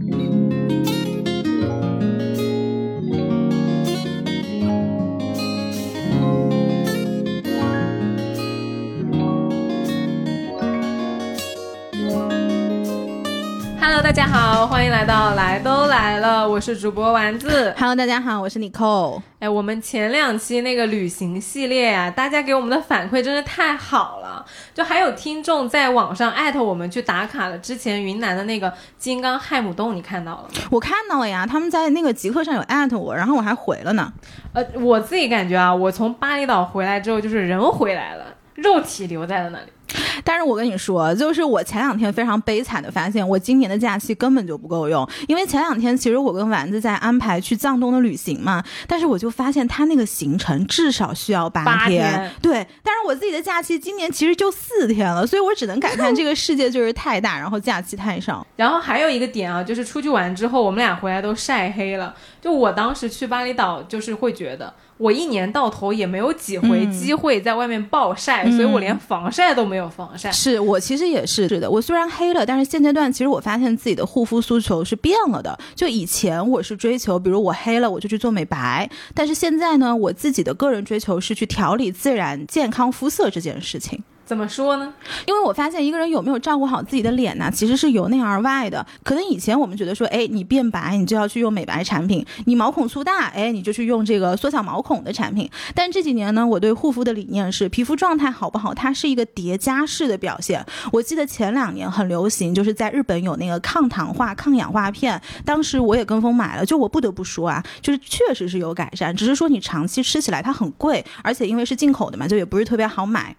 Mm-hmm. 家好，欢迎来到来都来了，我是主播丸子。Hello，大家好，我是 Nicole。哎，我们前两期那个旅行系列啊、大家给我们的反馈真的太好了，就还有听众在网上艾特我们去打卡了之前云南的那个金刚亥姆洞，你看到了吗？我看到了呀，他们在那个极客上有艾特我，然后我还回了呢。呃，我自己感觉啊，我从巴厘岛回来之后，就是人回来了，肉体留在了那里。但是我跟你说，就是我前两天非常悲惨的发现，我今年的假期根本就不够用。因为前两天其实我跟丸子在安排去藏东的旅行嘛，但是我就发现他那个行程至少需要八八天对，但是我自己的假期今年其实就四天了，所以我只能感叹这个世界就是太大，然后假期太少。然后还有一个点啊，就是出去玩之后，我们俩回来都晒黑了。就我当时去巴厘岛，就是会觉得我一年到头也没有几回嗯机会在外面暴晒，所以我连防晒都没有防晒。是我其实也是是的，我虽然黑了，但是现阶段其实我发现自己的护肤诉求是变了的。就以前我是追求，比如我黑了我就去做美白，但是现在呢，我自己的个人追求是去调理自然健康肤色这件事情。怎么说呢？因为我发现一个人有没有照顾好自己的脸呢，其实是由内而外的。可能以前我们觉得说，哎，你变白你就要去用美白产品，你毛孔粗大，哎，你就去用这个缩小毛孔的产品。但这几年呢，我对护肤的理念是，皮肤状态好不好，它是一个叠加式的表现。我记得前两年很流行，就是在日本有那个抗糖化、抗氧化片，当时我也跟风买了。就我不得不说啊，就是确实是有改善，只是说你长期吃起来它很贵，而且因为是进口的嘛，就也不是特别好买。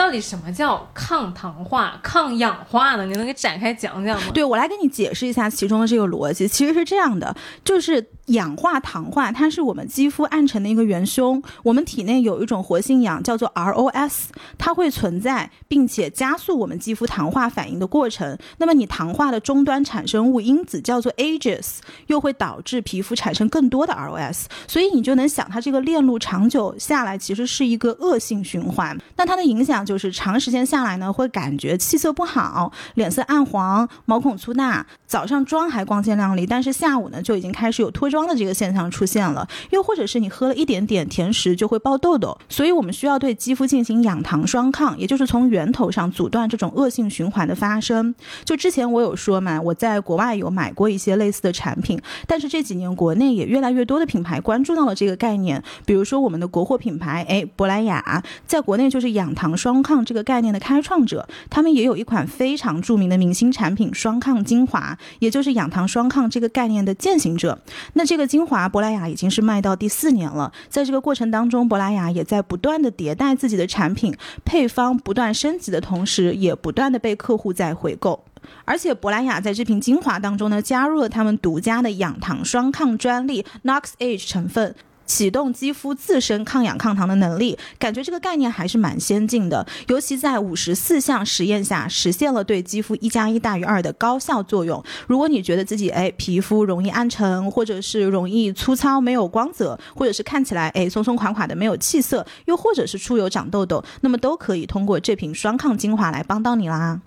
到底什么叫抗糖化、抗氧化呢？你能给展开讲讲吗？对我来给你解释一下其中的这个逻辑，其实是这样的，就是氧化糖化，它是我们肌肤暗沉的一个元凶。我们体内有一种活性氧叫做 ROS，它会存在，并且加速我们肌肤糖化反应的过程。那么你糖化的终端产生物因子叫做 AGEs，又会导致皮肤产生更多的 ROS，所以你就能想，它这个链路长久下来其实是一个恶性循环。那它的影响就是长时间下来呢，会感觉气色不好，脸色暗黄，毛孔粗大，早上妆还光鲜亮丽，但是下午呢就已经开始有脱妆的这个现象出现了。又或者是你喝了一点点甜食就会爆痘痘，所以我们需要对肌肤进行养糖双抗，也就是从源头上阻断这种恶性循环的发生。就之前我有说嘛，我在国外有买过一些类似的产品，但是这几年国内也越来越多的品牌关注到了这个概念，比如说我们的国货品牌，哎，珀莱雅，在国内就是养糖双抗这个概念的开创者，他们也有一款非常著名的明星产品双抗精华，也就是养糖双抗这个概念的践行者。那这个精华，珀莱雅已经是卖到第四年了，在这个过程当中，珀莱雅也在不断的迭代自己的产品，配方不断升级的同时，也不断的被客户在回购。而且珀莱雅在这瓶精华当中呢，加入了他们独家的养糖双抗专利 Nox Age 成分。启动肌肤自身抗氧抗糖的能力，感觉这个概念还是蛮先进的。尤其在五十四项实验下，实现了对肌肤一加一大于二的高效作用。如果你觉得自己哎皮肤容易暗沉，或者是容易粗糙没有光泽，或者是看起来哎松松垮垮的没有气色，又或者是出油长痘痘，那么都可以通过这瓶双抗精华来帮到你啦。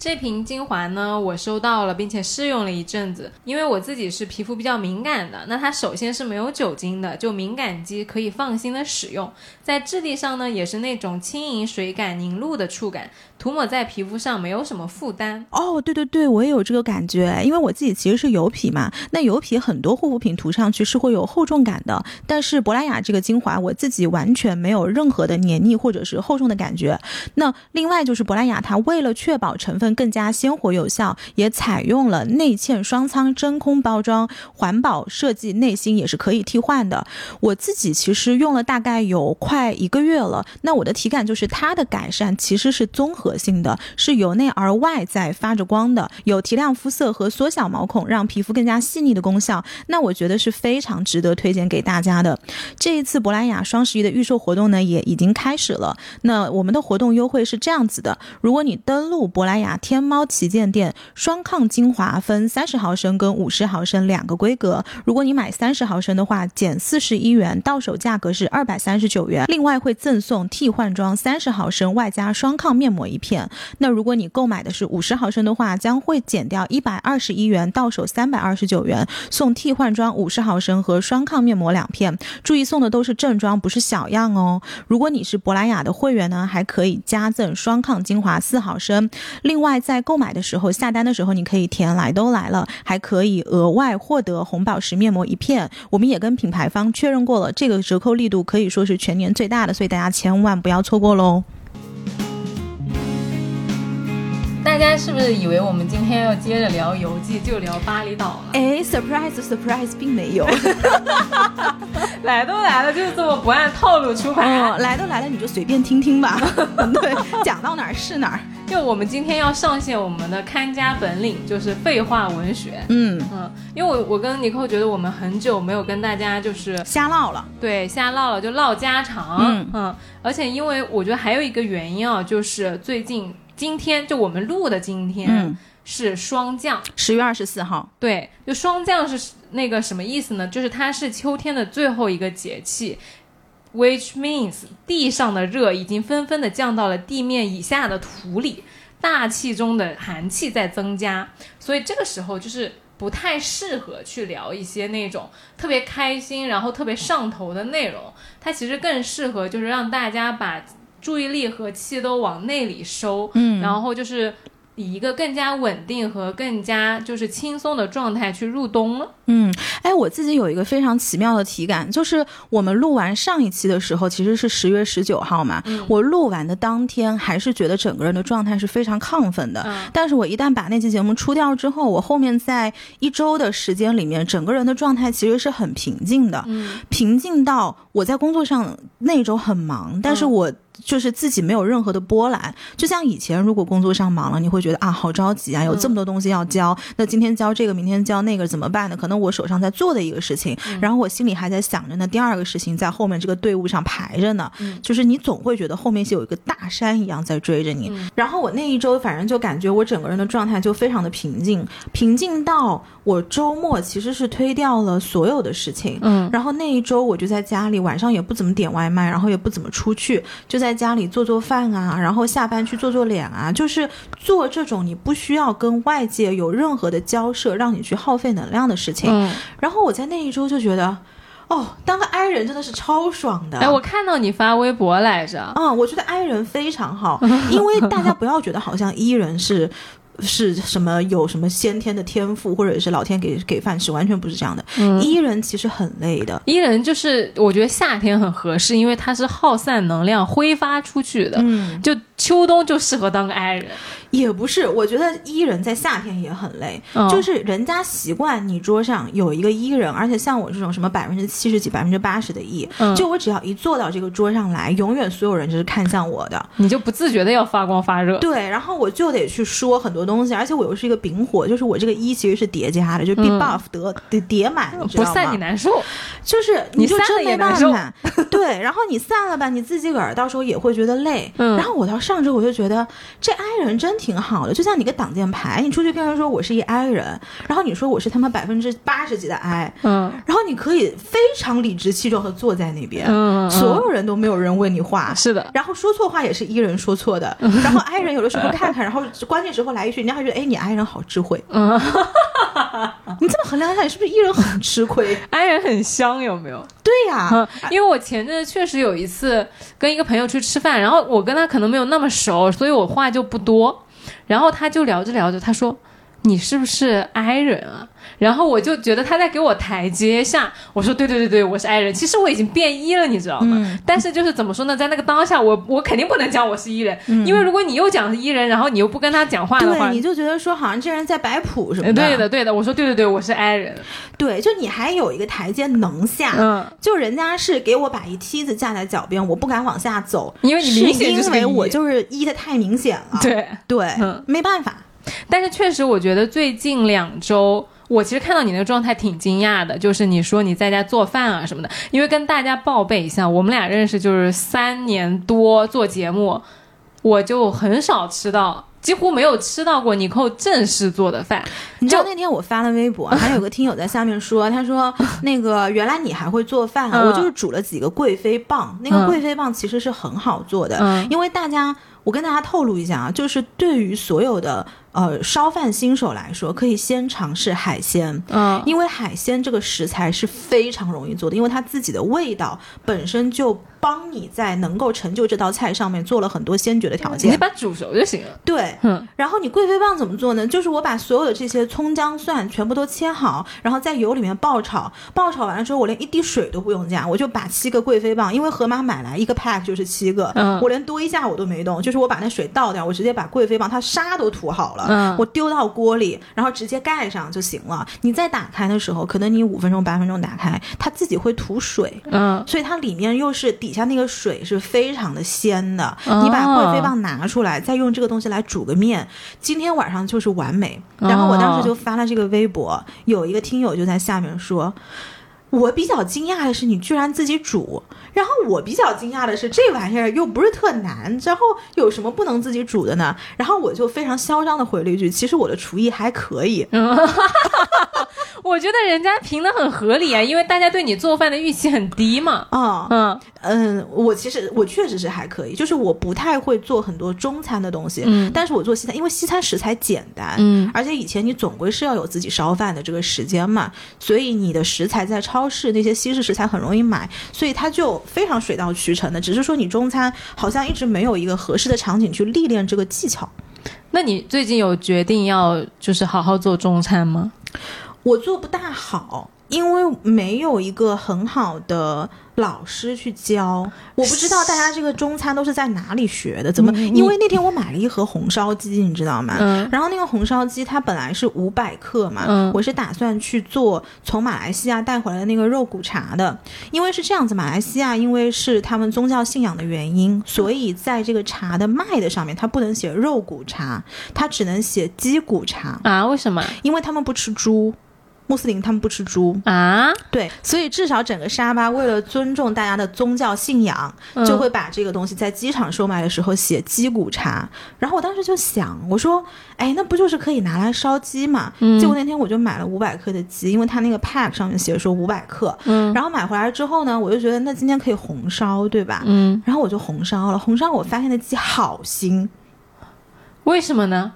这瓶精华呢，我收到了，并且试用了一阵子。因为我自己是皮肤比较敏感的，那它首先是没有酒精的，就敏感肌可以放心的使用。在质地上呢，也是那种轻盈水感、凝露的触感，涂抹在皮肤上没有什么负担。哦，对对对，我也有这个感觉，因为我自己其实是油皮嘛，那油皮很多护肤品涂上去是会有厚重感的，但是珀莱雅这个精华我自己完全没有任何的黏腻或者是厚重的感觉。那另外就是珀莱雅它为了确保成分更加鲜活有效，也采用了内嵌双舱真空包装，环保设计，内芯也是可以替换的。我自己其实用了大概有快一个月了，那我的体感就是它的改善其实是综合性的，是由内而外在发着光的，有提亮肤色和缩小毛孔，让皮肤更加细腻的功效。那我觉得是非常值得推荐给大家的。这一次珀莱雅双十一的预售活动呢也已经开始了。那我们的活动优惠是这样子的：如果你登录珀莱雅天猫旗舰店双抗精华分三十毫升跟五十毫升两个规格，如果你买三十毫升的话，减四十一元，到手价格是二百三十九元，另外会赠送替换装三十毫升外加双抗面膜一片。那如果你购买的是五十毫升的话，将会减掉一百二十一元，到手三百二十九元，送替换装五十毫升和双抗面膜两片。注意送的都是正装，不是小样哦。如果你是珀莱雅的会员呢，还可以加赠双抗精华四毫升。另外，在购买的时候下单的时候，你可以填来都来了，还可以额外获得红宝石面膜一片。我们也跟品牌方确认过了，这个折扣力度可以说是全年最大的，所以大家千万不要错过喽。大家是不是以为我们今天要接着聊游记，就聊巴厘岛了？哎，surprise surprise，并没有。来都来了，就是这么不按套路出牌。哦，来都来了，你就随便听听吧。对，讲到哪儿是哪儿。因为我们今天要上线我们的看家本领，就是废话文学。嗯嗯，因为我我跟尼寇觉得我们很久没有跟大家就是瞎唠了，对，瞎唠了，就唠家常。嗯嗯，而且因为我觉得还有一个原因啊，就是最近今天就我们录的今天嗯是霜降。十月二十四号。对，就霜降是那个什么意思呢？就是它是秋天的最后一个节气，which means 地上的热已经纷纷的降到了地面以下的土里，大气中的寒气在增加，所以这个时候就是不太适合去聊一些那种特别开心，然后特别上头的内容。它其实更适合就是让大家把注意力和气都往内里收，嗯然后就是以一个更加稳定和更加就是轻松的状态去入冬了。嗯，哎，我自己有一个非常奇妙的体感，就是我们录完上一期的时候，其实是十月十九号嘛，嗯我录完的当天还是觉得整个人的状态是非常亢奋的。嗯但是我一旦把那期节目出掉之后，我后面在一周的时间里面，整个人的状态其实是很平静的，嗯平静到我在工作上那一周很忙，但是嗯我。就是自己没有任何的波澜，就像以前如果工作上忙了，你会觉得啊好着急啊，有这么多东西要交，那今天交这个，明天交那个怎么办呢？可能我手上在做的一个事情，然后我心里还在想着呢，第二个事情在后面这个队伍上排着呢，就是你总会觉得后面是有一个大山一样在追着你。然后我那一周反正就感觉我整个人的状态就非常的平静，平静到我周末其实是推掉了所有的事情，嗯。然后那一周我就在家里，晚上也不怎么点外卖，然后也不怎么出去，就在家里做做饭啊，然后下班去做做脸啊，就是做这种你不需要跟外界有任何的交涉，让你去耗费能量的事情。嗯，然后我在那一周就觉得，哦，当个 I 人真的是超爽的。哎，我看到你发微博来着，嗯、我觉得 I 人非常好，因为大家不要觉得好像 E 人是。是什么有什么先天的天赋，或者是老天给给饭吃，完全不是这样的。嗯。E 人其实很累的，伊人就是我觉得夏天很合适，因为它是耗散能量挥发出去的，嗯，就秋冬就适合当个 I 人。也不是，我觉得 E 人在夏天也很累，嗯就是人家习惯你桌上有一个 E 人，而且像我这种什么百分之七十几、百分之八十的 E，、嗯就我只要一坐到这个桌上来，永远所有人就是看向我的，你就不自觉的要发光发热。对，然后我就得去说很多东西，而且我又是一个丙火，就是我这个一其实是叠加的，就 be 嗯 buff 得得叠满，你知不道吗？散你难受，就是你就真没办法，对，然后你散了吧，你自己个儿到时候也会觉得累。嗯然后我到上周我就觉得这 I 人真挺好的，就像你个挡箭牌，你出去跟人说我是一 I 人，然后你说我是他妈百分之八十几的 I，嗯然后你可以非常理直气壮的坐在那边，嗯，嗯所有人都没有人问你话。是的，然后说错话也是 E 人说错的，然后 I 人有的时候看看，然后关键时候来一句，人家还觉得哎你 I 人好智慧，嗯 你这么衡量一下，你是不是 E 人很吃亏？I 人很香，有没有？对呀、嗯，因为我前阵子确实有一次跟一个朋友去吃饭，然后我跟他可能没有那那么熟，所以我话就不多。然后他就聊着聊着，他说：“你是不是 I 人啊？”然后我就觉得他在给我台阶下。我说：“对对对对，我是 I 人。”其实我已经变一了，你知道吗？嗯但是就是怎么说呢，在那个当下，我我肯定不能讲我是 E 人，因为如果你又讲是 E 人，然后你又不跟他讲话的话对，，你就觉得说好像这人在摆谱什么呃的。对的对的，我说对对对，我是 I 人。对，就你还有一个台阶能下。嗯，就人家是给我把一梯子架在脚边，我不敢往下走，因为你明显就是因为 E 我就是 E 的太明显了。对。对，嗯没办法。但是确实，我觉得最近两周，我其实看到你那个状态挺惊讶的，就是你说你在家做饭啊什么的。因为跟大家报备一下，我们俩认识就是三年多做节目，我就很少吃到几乎没有吃到过尼寇正式做的饭。你知道那天我发了微博，还有个听友在下面说，他说那个原来你还会做饭我就是煮了几个贵妃棒，那个嗯贵妃棒其实是很好做的，嗯因为大家。我跟大家透露一下啊，就是对于所有的呃烧饭新手来说，可以先尝试海鲜，嗯，因为海鲜这个食材是非常容易做的，因为它自己的味道本身就帮你在能够成就这道菜上面做了很多先决的条件你。把它煮熟就行了。对，嗯然后你贵妃棒怎么做呢？就是我把所有的这些葱姜蒜全部都切好，然后在油里面爆炒，爆炒完了之后，我连一滴水都不用加，我就把七个贵妃棒，因为盒马买来一个 pack 就是七个，嗯我连多一下我都没动，就是我把那水倒掉，我直接把贵妃棒它沙都涂好了，嗯我丢到锅里，然后直接盖上就行了。你再打开的时候，可能你五分钟八分钟打开，它自己会吐水，嗯所以它里面又是底下那个水是非常的鲜的。哦你把贵妃棒拿出来，再用这个东西来煮个面，今天晚上就是完美。然后我当时就发了这个微博，有一个听友就在下面说。我比较惊讶的是，你居然自己煮。然后我比较惊讶的是，这玩意儿又不是特难，然后有什么不能自己煮的呢？然后我就非常嚣张的回了一句：“其实我的厨艺还可以。我觉得人家评的很合理啊，因为大家对你做饭的预期很低嘛。啊、嗯嗯，我其实我确实是还可以，就是我不太会做很多中餐的东西，嗯但是我做西餐，因为西餐食材简单，嗯而且以前你总归是要有自己烧饭的这个时间嘛，所以你的食材在超市那些西式食材很容易买，所以它就非常水到渠成的。只是说你中餐好像一直没有一个合适的场景去历练这个技巧。那你最近有决定要就是好好做中餐吗？我做不大好，因为没有一个很好的老师去教。我不知道大家这个中餐都是在哪里学的，怎么？因为那天我买了一盒红烧鸡，你知道吗？嗯然后那个红烧鸡它本来是五百克嘛，嗯我是打算去做从马来西亚带回来的那个肉骨茶的，因为是这样子，马来西亚因为是他们宗教信仰的原因，所以在这个茶的卖的上面，它不能写肉骨茶，它只能写鸡骨茶，啊？为什么因为他们不吃猪。穆斯林他们不吃猪，啊？对，所以至少整个沙巴为了尊重大家的宗教信仰，嗯就会把这个东西在机场售卖的时候写鸡骨茶。然后我当时就想，我说，哎，那不就是可以拿来烧鸡嘛？嗯结果那天我就买了五百克的鸡，因为它那个 pack 上面写说五百克。嗯然后买回来之后呢，我就觉得那今天可以红烧，对吧？嗯，然后我就红烧了，红烧我发现那鸡好腥。为什么呢？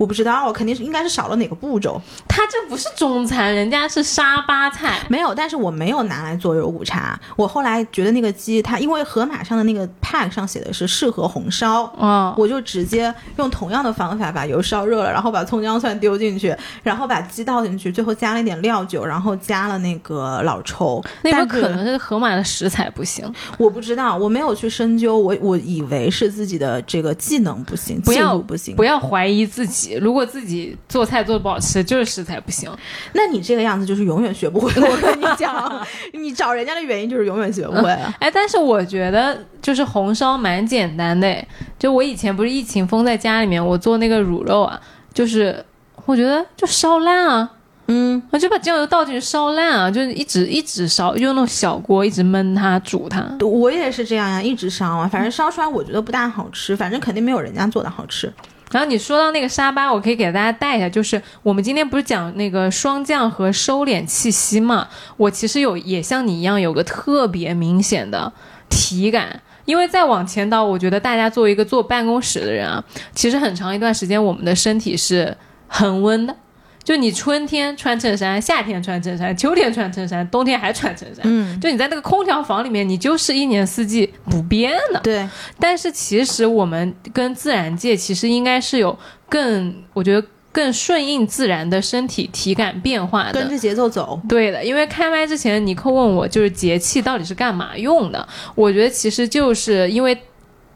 我不知道，我肯定是应该是少了哪个步骤，它这不是中餐，人家是沙巴菜。没有，但是我没有拿来做肉骨茶。我后来觉得那个鸡，它因为盒马上的那个 pack 上写的是适合红烧，哦，我就直接用同样的方法把油烧热了，然后把葱姜蒜丢进去，然后把鸡倒进去，最后加了一点料酒，然后加了那个老抽。那但是不可能是盒马的食材不行，我不知道，我没有去深究，我我以为是自己的这个技能不行，技术不行。不要怀疑自己。如果自己做菜做的不好吃，就是食材不行。那你这个样子就是永远学不会。我跟你讲，你找人家的原因就是永远学不会。哎，但是我觉得就是红烧蛮简单的诶，就我以前不是疫情封在家里面，我做那个卤肉啊，就是我觉得就烧烂啊，嗯，我就把酱油倒进去烧烂啊，就是一直一直烧，用那种小锅一直焖它煮它。我也是这样呀，一直烧啊，反正烧出来我觉得不大好吃，反正肯定没有人家做的好吃。然后你说到那个沙巴，我可以给大家带一下，就是我们今天不是讲那个霜降和收敛气息嘛？我其实有也像你一样有个特别明显的体感。因为再往前倒，我觉得大家作为一个坐办公室的人啊，其实很长一段时间我们的身体是恒温的。就你春天穿衬衫，夏天穿衬衫，秋天穿衬衫，冬天还穿衬衫。嗯，就你在那个空调房里面，你就是一年四季不变的。对，但是其实我们跟自然界其实应该是有更，我觉得更顺应自然的身体体感变化的。跟着节奏走。对的，因为开麦之前，尼克问我就是节气到底是干嘛用的，我觉得其实就是因为。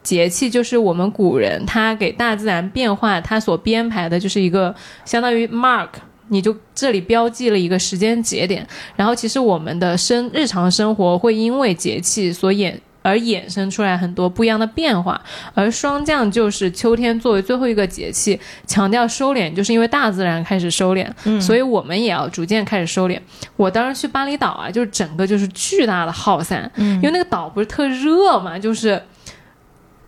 节气就是我们古人他给大自然变化，他所编排的就是一个相当于 mark，你就这里标记了一个时间节点，然后其实我们的生日常生活会因为节气所衍而衍生出来很多不一样的变化，而霜降就是秋天作为最后一个节气，强调收敛，就是因为大自然开始收敛，嗯所以我们也要逐渐开始收敛。我当时去巴厘岛啊，就是整个就是巨大的耗散，嗯因为那个岛不是特热嘛，就是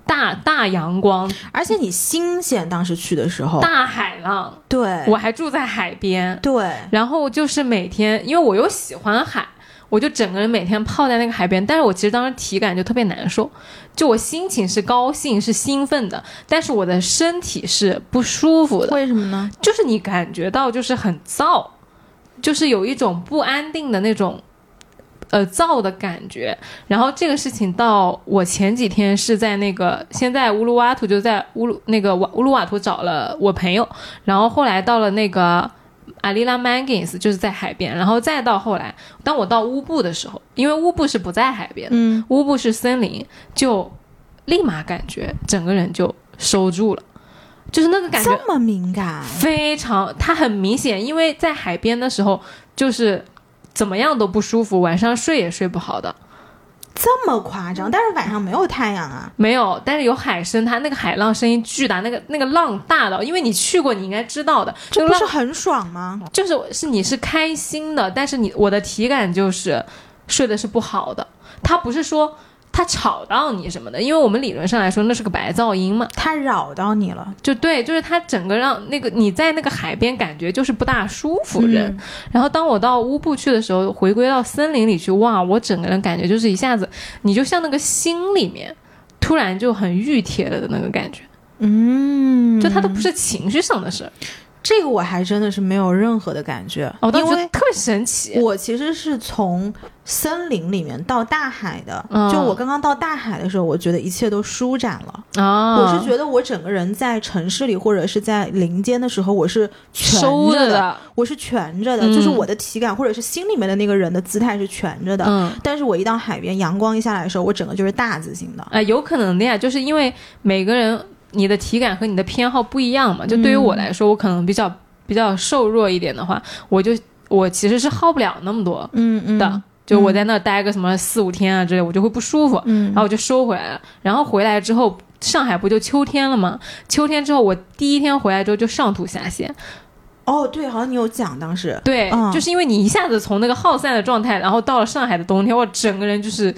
大大阳光、而且你新鲜，当时去的时候，大海浪，对，我还住在海边，对，然后就是每天，因为我又喜欢海，我就整个人每天泡在那个海边。但是我其实当时体感就特别难受，就我心情是高兴是兴奋的，但是我的身体是不舒服的，为什么呢？就是你感觉到就是很燥，就是有一种不安定的那种。呃，燥的感觉。然后这个事情到我前几天是在那个，先在乌鲁瓦图，就在乌鲁那个瓦乌鲁瓦图找了我朋友，然后后来到了那个阿里拉曼金斯，就是在海边，然后再到后来，当我到乌布的时候，因为乌布是不在海边，嗯，乌布是森林，就立马感觉整个人就收住了，就是那个感觉这么敏感，非常，它很明显，因为在海边的时候就是。怎么样都不舒服，晚上睡也睡不好的，这么夸张？但是晚上没有太阳啊，没有，但是有海声，它那个海浪声音巨大，那个那个浪大到，因为你去过，你应该知道的，这不是很爽吗？就是是你是开心的，但是你我的体感就是睡的是不好的，它不是说。它吵到你什么的？因为我们理论上来说，那是个白噪音嘛。它扰到你了，就对，就是它整个让那个你在那个海边感觉就是不大舒服人。嗯然后当我到乌布去的时候，回归到森林里去，哇，我整个人感觉就是一下子，你就像那个心里面突然就很熨帖了的那个感觉。嗯，就它都不是情绪上的事儿，这个我还真的是没有任何的感觉，哦因为特别神奇。我其实是从森林里面到大海的，嗯就我刚刚到大海的时候，我觉得一切都舒展了。啊，我是觉得我整个人在城市里或者是在林间的时候，我是蜷着收着的，我是蜷着的，嗯就是我的体感或者是心里面的那个人的姿态是蜷着的。嗯。但是我一到海边，阳光一下来的时候，我整个就是大字型的。呃，有可能的呀，就是因为每个人你的体感和你的偏好不一样嘛。就对于我来说，我可能比较比较瘦弱一点的话，我就我其实是耗不了那么多嗯嗯的。就我在那待个什么四五天啊之类，我就会不舒服，嗯然后我就收回来了。然后回来之后，上海不就秋天了吗？秋天之后，我第一天回来之后就上吐下泻。哦，对，好像你有讲当时。对，嗯就是因为你一下子从那个耗散的状态，然后到了上海的冬天，我整个人就是，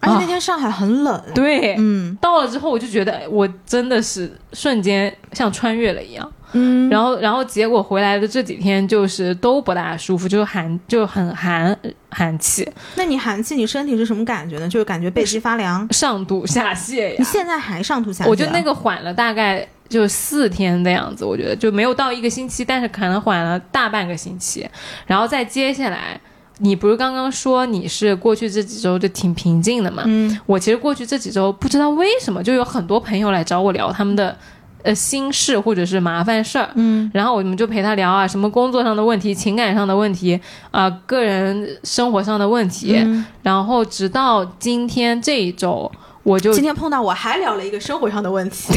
而且那天上海很冷。对，嗯到了之后我就觉得我真的是瞬间像穿越了一样。嗯，然后，然后结果回来的这几天就是都不大舒服，就是寒，就很寒寒气，那你寒气，你身体是什么感觉呢？就是感觉背脊发凉。上吐下泻呀。你现在还上吐下泻？我就那个缓了大概就四天的样子，我觉得就没有到一个星期，但是可能缓了大半个星期，然后再接下来。你不是刚刚说你是过去这几周就挺平静的嘛？嗯我其实过去这几周不知道为什么就有很多朋友来找我聊他们的呃心事或者是麻烦事儿，嗯。然后我们就陪他聊啊，什么工作上的问题、情感上的问题啊、个人生活上的问题，嗯。然后直到今天这一周，我就今天碰到我还聊了一个生活上的问题，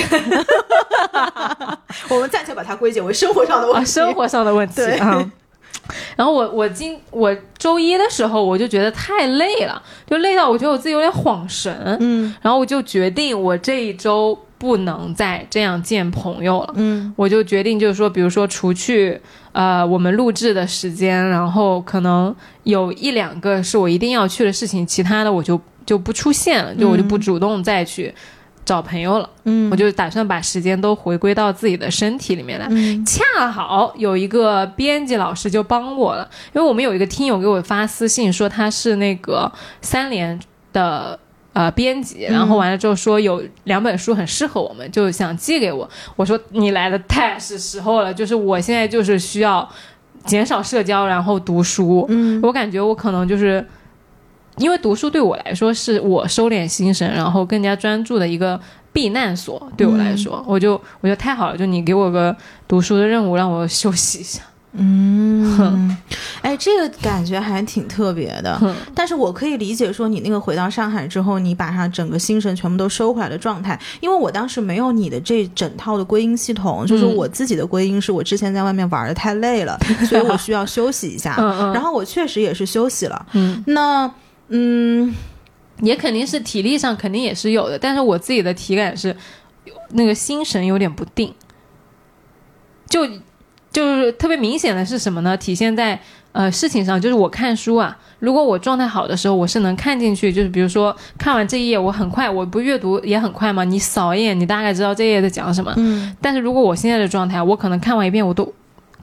我们暂且把它归结为生活上的问啊，题。生活上的问题对。啊。然后我我今我周一的时候我就觉得太累了，就累到我觉得我自己有点晃神，嗯。然后我就决定我这一周不能再这样见朋友了。嗯我就决定就是说，比如说除去呃我们录制的时间，然后可能有一两个是我一定要去的事情，其他的我就就不出现了，就我就不主动再去找朋友了。嗯我就打算把时间都回归到自己的身体里面来。嗯恰好有一个编辑老师就帮我了，因为我们有一个听友给我发私信说他是那个三联的。呃，编辑，然后完了之后说有两本书很适合我们，就想寄给我。我说你来的太是时候了，就是我现在就是需要减少社交，然后读书。嗯我感觉我可能就是因为读书对我来说是我收敛心神，然后更加专注的一个避难所。对我来说，我就我觉得太好了，就你给我个读书的任务，让我休息一下。嗯，哎，这个感觉还挺特别的。但是我可以理解说，你那个回到上海之后，你把它整个心神全部都收回来的状态，因为我当时没有你的这整套的归因系统，就是嗯我自己的归因是我之前在外面玩的太累了，所以我 需要休息一下。嗯嗯，然后我确实也是休息了。嗯，那嗯，也肯定是体力上肯定也是有的，但是我自己的体感是那个心神有点不定，就就是特别明显的是什么呢？体现在呃事情上，就是我看书啊，如果我状态好的时候，我是能看进去，就是比如说看完这一页，我很快，我不阅读也很快嘛，你扫一眼，你大概知道这一页在讲什么。嗯，但是如果我现在的状态，我可能看完一遍，我都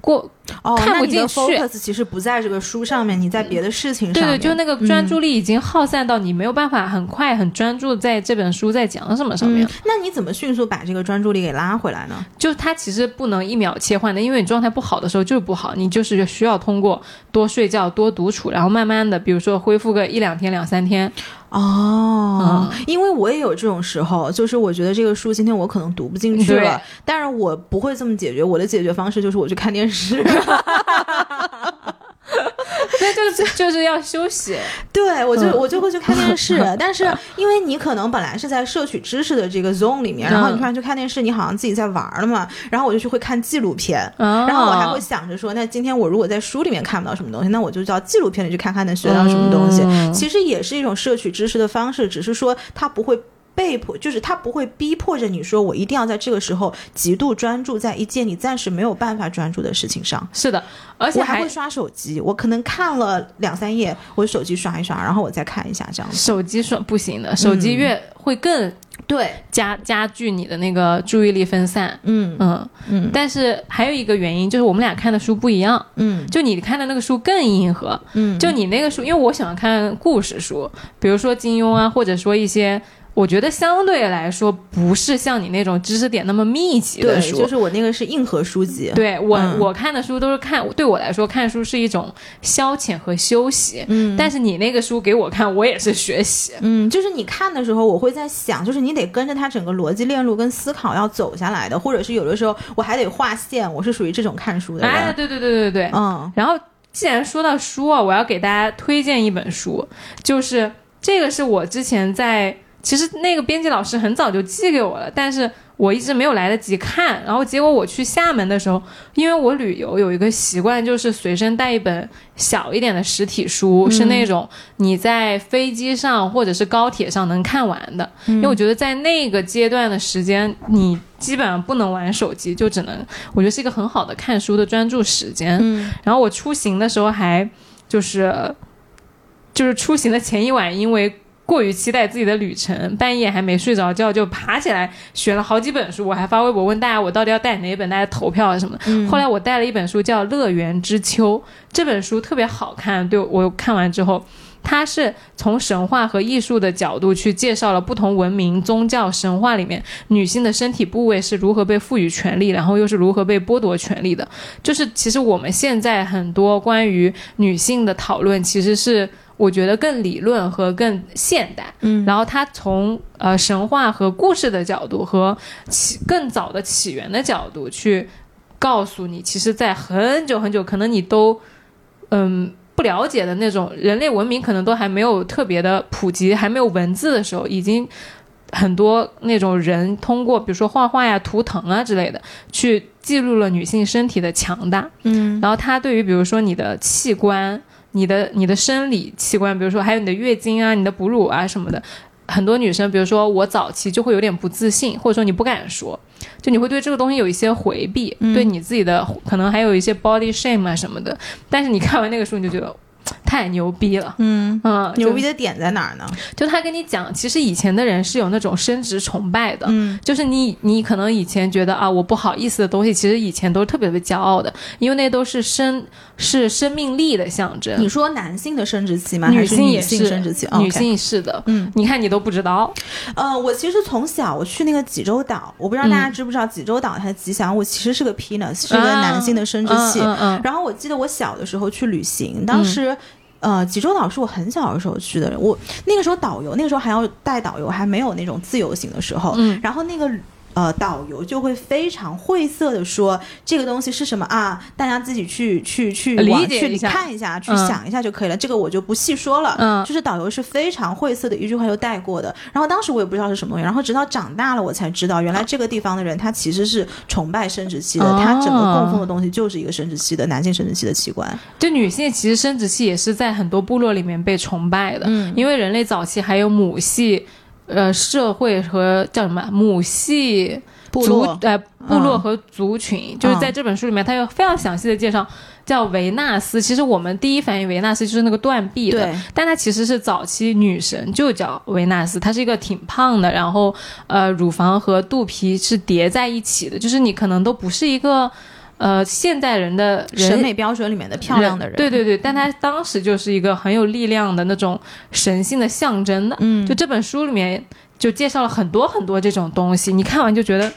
过哦，看不那你的进去 focus 其实不在这个书上面，你在别的事情上对对，就那个专注力已经耗散到你没有办法很快很专注在这本书在讲什么上面。嗯，那你怎么迅速把这个专注力给拉回来呢？就它其实不能一秒切换的，因为你状态不好的时候就是不好，你就是需要通过多睡觉、多独处，然后慢慢的，比如说恢复个一两天、两三天。哦，因为我也有这种时候，就是我觉得这个书今天我可能读不进去了，但是我不会这么解决，我的解决方式就是我去看电视。对，就是就是要休息。对，我就、嗯我就会去看电视，但是因为你可能本来是在摄取知识的这个 zone 里面，然后你嗯突然去看电视，你好像自己在玩了嘛，然后我就去会看纪录片。然然后我还会想着说，那今天我如果在书里面看不到什么东西，那我就到纪录片里去看看能学到什么东西。嗯其实也是一种摄取知识的方式，只是说它不会。被迫就是他不会逼迫着你说，我一定要在这个时候极度专注在一件你暂时没有办法专注的事情上。是的，而且我还会刷手机，我可能看了两三页，我手机刷一刷，然后我再看一下这样子。手机说不行的，手机越会更对，加加剧你的那个注意力分散。嗯嗯嗯但是还有一个原因就是我们俩看的书不一样，嗯就你看的那个书更硬核，嗯，就你那个书，因为我喜欢看故事书，比如说金庸啊，或者说一些我觉得相对来说不是像你那种知识点那么密集的对，书。就是我那个是硬核书籍。对我、嗯我看的书都是看，对我来说看书是一种消遣和休息。嗯但是你那个书给我看，我也是学习。嗯，就是你看的时候，我会在想，就是你得跟着它整个逻辑链路跟思考要走下来的，或者是有的时候我还得划线，我是属于这种看书的人。哎，对对对对对。嗯然后既然说到书啊，我要给大家推荐一本书，就是这个是我之前在，其实那个编辑老师很早就寄给我了，但是我一直没有来得及看。然后结果我去厦门的时候，因为我旅游有一个习惯，就是随身带一本小一点的实体书，是那种你在飞机上或者是高铁上能看完的。因为我觉得在那个阶段的时间，你基本上不能玩手机，就只能，我觉得是一个很好的看书的专注时间。嗯然后我出行的时候还就是就是出行的前一晚，因为过于期待自己的旅程，半夜还没睡着觉，就爬起来选了好几本书。我还发微博问大家我到底要带哪一本，大家投票啊什么的。嗯后来我带了一本书叫《乐园之秋》，这本书特别好看，对我看完之后。它是从神话和艺术的角度去介绍了不同文明、宗教、神话里面女性的身体部位是如何被赋予权利，然后又是如何被剥夺权利的。就是其实我们现在很多关于女性的讨论，其实是我觉得更理论和更现代。嗯然后它从呃神话和故事的角度和起更早的起源的角度去告诉你，其实，在很久很久，可能你都嗯。不了解的那种人类文明，可能都还没有特别的普及，还没有文字的时候，已经很多那种人通过比如说画画呀、图腾啊之类的，去记录了女性身体的强大。嗯然后它对于比如说你的器官、你的你的生理器官，比如说还有你的月经啊、你的哺乳啊什么的，很多女生，比如说我早期就会有点不自信，或者说你不敢说，就你会对这个东西有一些回避，嗯对你自己的可能还有一些 body shame 啊什么的。但是你看完那个书，你就觉得 太牛逼了。嗯，嗯，牛逼的点在哪儿呢？就他跟你讲，其实以前的人是有那种生殖崇拜的，嗯就是你你可能以前觉得啊我不好意思的东西，其实以前都是特别特别骄傲的，因为那都是生是生命力的象征。你说男性的生殖器吗？还女性也是生殖器？女性是的，嗯，你看你都不知道，呃，我其实从小我去那个济州岛，我不知道大家嗯知不知道，济州岛它的吉祥物其实是个 penis，是一个男性的生殖器。嗯嗯嗯然后我记得我小的时候去旅行，当时。呃，济州岛是我很小的时候去的，我那个时候导游，那个时候还要带导游，还没有那种自由行的时候。嗯然后那个呃导游就会非常晦涩的说这个东西是什么啊，大家自己去去去去解一下看一下，去嗯想一下就可以了。这个我就不细说了。嗯就是导游是非常晦涩的一句话就带过的。然后当时我也不知道是什么东西，然后直到长大了我才知道，原来这个地方的人他其实是崇拜生殖器的，哦他整个供奉的东西就是一个生殖器的男性生殖器的器官。就女性其实生殖器也是在很多部落里面被崇拜的，嗯因为人类早期还有母系，呃，社会和叫什么母系族部落呃部落嗯和族群，就是在这本书里面，它有非常详细的介绍，叫维纳斯。其实我们第一反应维纳斯就是那个断臂的，对，但她其实是早期女神，就叫维纳斯。她是一个挺胖的，然后呃乳房和肚皮是叠在一起的，就是你可能都不是一个呃现代人的人审美标准里面的漂亮的人，对对对，但他当时就是一个很有力量的那种神性的象征的。嗯，就这本书里面就介绍了很多很多这种东西，你看完就觉得，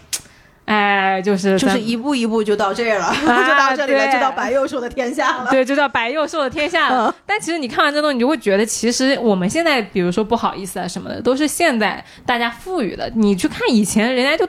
哎，就是就是一步一步就到这儿了，就到这里了，就到白幼瘦的天下了。对，就到白幼瘦的天下了。嗯但其实你看完这东西，你就会觉得，其实我们现在，比如说不好意思啊什么的，都是现在大家赋予的。你去看以前，人家就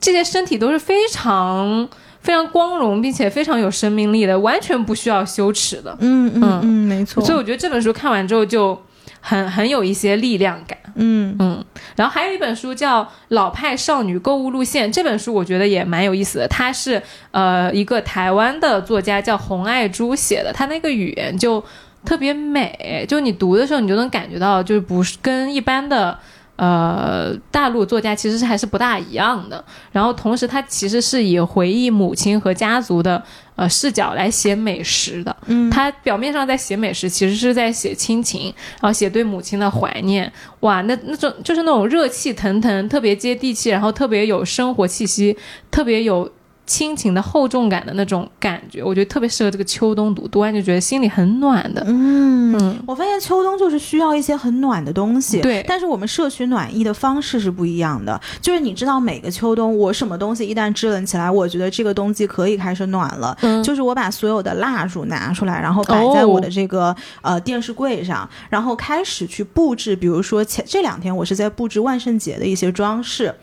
这些身体都是非常非常光荣，并且非常有生命力的，完全不需要羞耻的。嗯嗯嗯，没错。所以我觉得这本书看完之后就很很有一些力量感。嗯嗯，然后还有一本书叫《老派少女购物路线》，这本书我觉得也蛮有意思的。它是呃一个台湾的作家叫洪爱珠写的，她那个语言就特别美，就你读的时候你就能感觉到，就是不是跟一般的。呃，大陆作家其实是还是不大一样的。然后同时，他其实是以回忆母亲和家族的呃视角来写美食的。嗯，他表面上在写美食，其实是在写亲情，然后写对母亲的怀念。哇，那那种就是那种热气腾腾、特别接地气，然后特别有生活气息、特别有亲情的厚重感的那种感觉，我觉得特别适合这个秋冬读，读完就觉得心里很暖的。嗯嗯，我发现秋冬就是需要一些很暖的东西，对但是我们摄取暖意的方式是不一样的。就是你知道，每个秋冬我什么东西一旦支棱起来，我觉得这个冬季可以开始暖了。嗯就是我把所有的蜡烛拿出来，然后摆在我的这个、呃电视柜上，然后开始去布置。比如说前这两天我是在布置万圣节的一些装饰，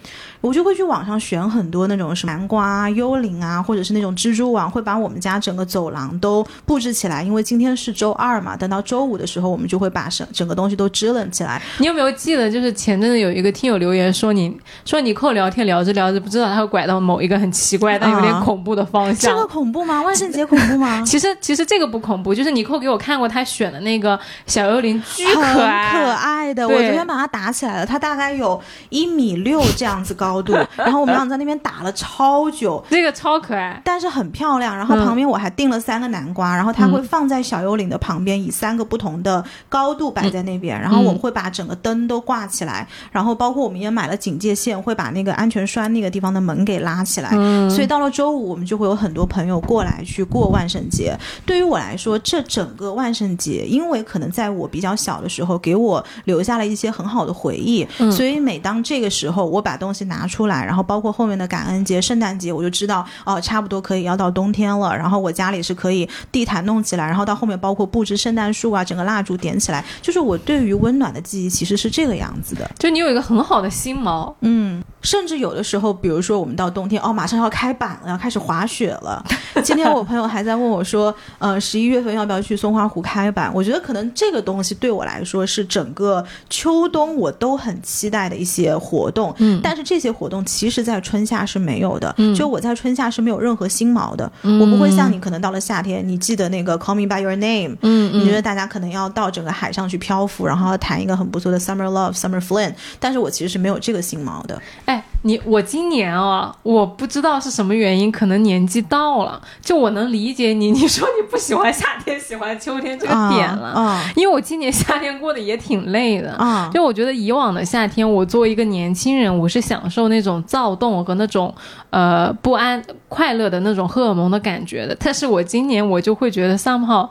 我就会去网上选很多那种什么南瓜啊、幽灵啊，或者是那种蜘蛛网，会把我们家整个走廊都布置起来。因为今天是周二嘛，等到周五的时候，我们就会把整整个东西都支棱起来。你有没有记得，就是前阵子有一个听友留言说你说你跟我聊天聊着聊着，不知道他会拐到某一个很奇怪但有点啊恐怖的方向。这个恐怖吗？万圣节恐怖吗？其实其实这个不恐怖，就是你扣给我看过他选的那个小幽灵，巨可爱，可爱的。我昨天把它打起来了，它大概有一米六这样子高度，然后我们俩在那边打了超久。这个超可爱。但是很漂亮，然后旁边我还订了三个南瓜，然后它会放在小幽灵的旁边，以三个不同的高度摆在那边，然后我们会把整个灯都挂起来，然后包括我们也买了警戒线，会把那个安全栓那个地方的门给拉起来，嗯所以到了周五我们就会有很多朋友过来去过万圣节。对于我来说，这整个万圣节，因为可能在我比较小的时候，给我留下了一些很好的回忆，嗯所以每当这个时候我把东西拿出来，然后包括后面的感恩节、圣诞节，我就知道哦，差不多可以要到冬天了。然后我家里是可以地毯弄起来，然后到后面包括布置圣诞树啊，整个蜡烛点起来，就是我对于温暖的记忆其实是这个样子的。就你有一个很好的心锚，嗯，甚至有的时候，比如说我们到冬天，哦，马上要开板了，要开始滑雪了。今天我朋友还在问我说，呃，十一月份要不要去松花湖开板？我觉得可能这个东西对我来说是整个秋冬我都很期待的一些活动。嗯但是这些活动其实在春夏是没有的。嗯就我在春夏是没有任何新毛的。嗯我不会像你，可能到了夏天，你记得那个 Call Me by Your Name，嗯你觉得大家可能要到整个海上去漂浮，然后要谈一个很不错的 Summer Love、Summer Flint，但是我其实是没有这个新毛的。哎，你我今年啊，我不知道是什么原因，可能年纪到了，就我能理解你，你说你不喜欢夏天，喜欢秋天这个点了，啊因为我今年夏天过得也挺累的。啊就我觉得以往的夏天，我作为一个年轻人，我是享受那种躁动和那种呃不安、快乐的那种荷尔蒙的感觉的。但是我今年我就会觉得 somehow，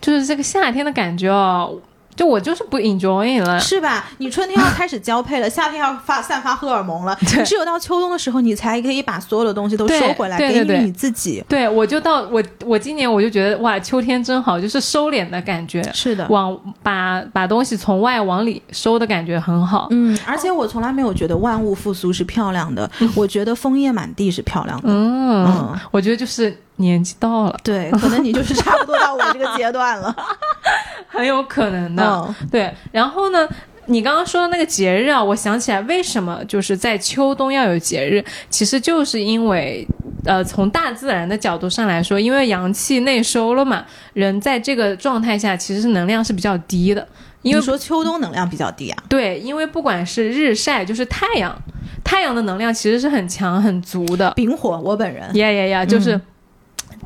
就是这个夏天的感觉哦，就我就是不 enjoy 了。是吧？你春天要开始交配了，夏天要发散发荷尔蒙了，对只有到秋冬的时候，你才可以把所有的东西都收回来，给予你自己。对，我就到我我今年我就觉得哇，秋天真好，就是收敛的感觉，是的。往把把东西从外往里收的感觉很好。嗯，而且我从来没有觉得万物复苏是漂亮的，我觉得枫叶满地是漂亮的。嗯，嗯我觉得就是年纪到了，对，可能你就是差不多到我这个阶段了。很有可能的。嗯对，然后呢？你刚刚说的那个节日啊，我想起来，为什么就是在秋冬要有节日？其实就是因为，呃，从大自然的角度上来说，因为阳气内收了嘛，人在这个状态下其实是能量是比较低的。因为你说秋冬能量比较低啊？对，因为不管是日晒，就是太阳，太阳的能量其实是很强很足的。丙火，我本人，呀呀呀，就是。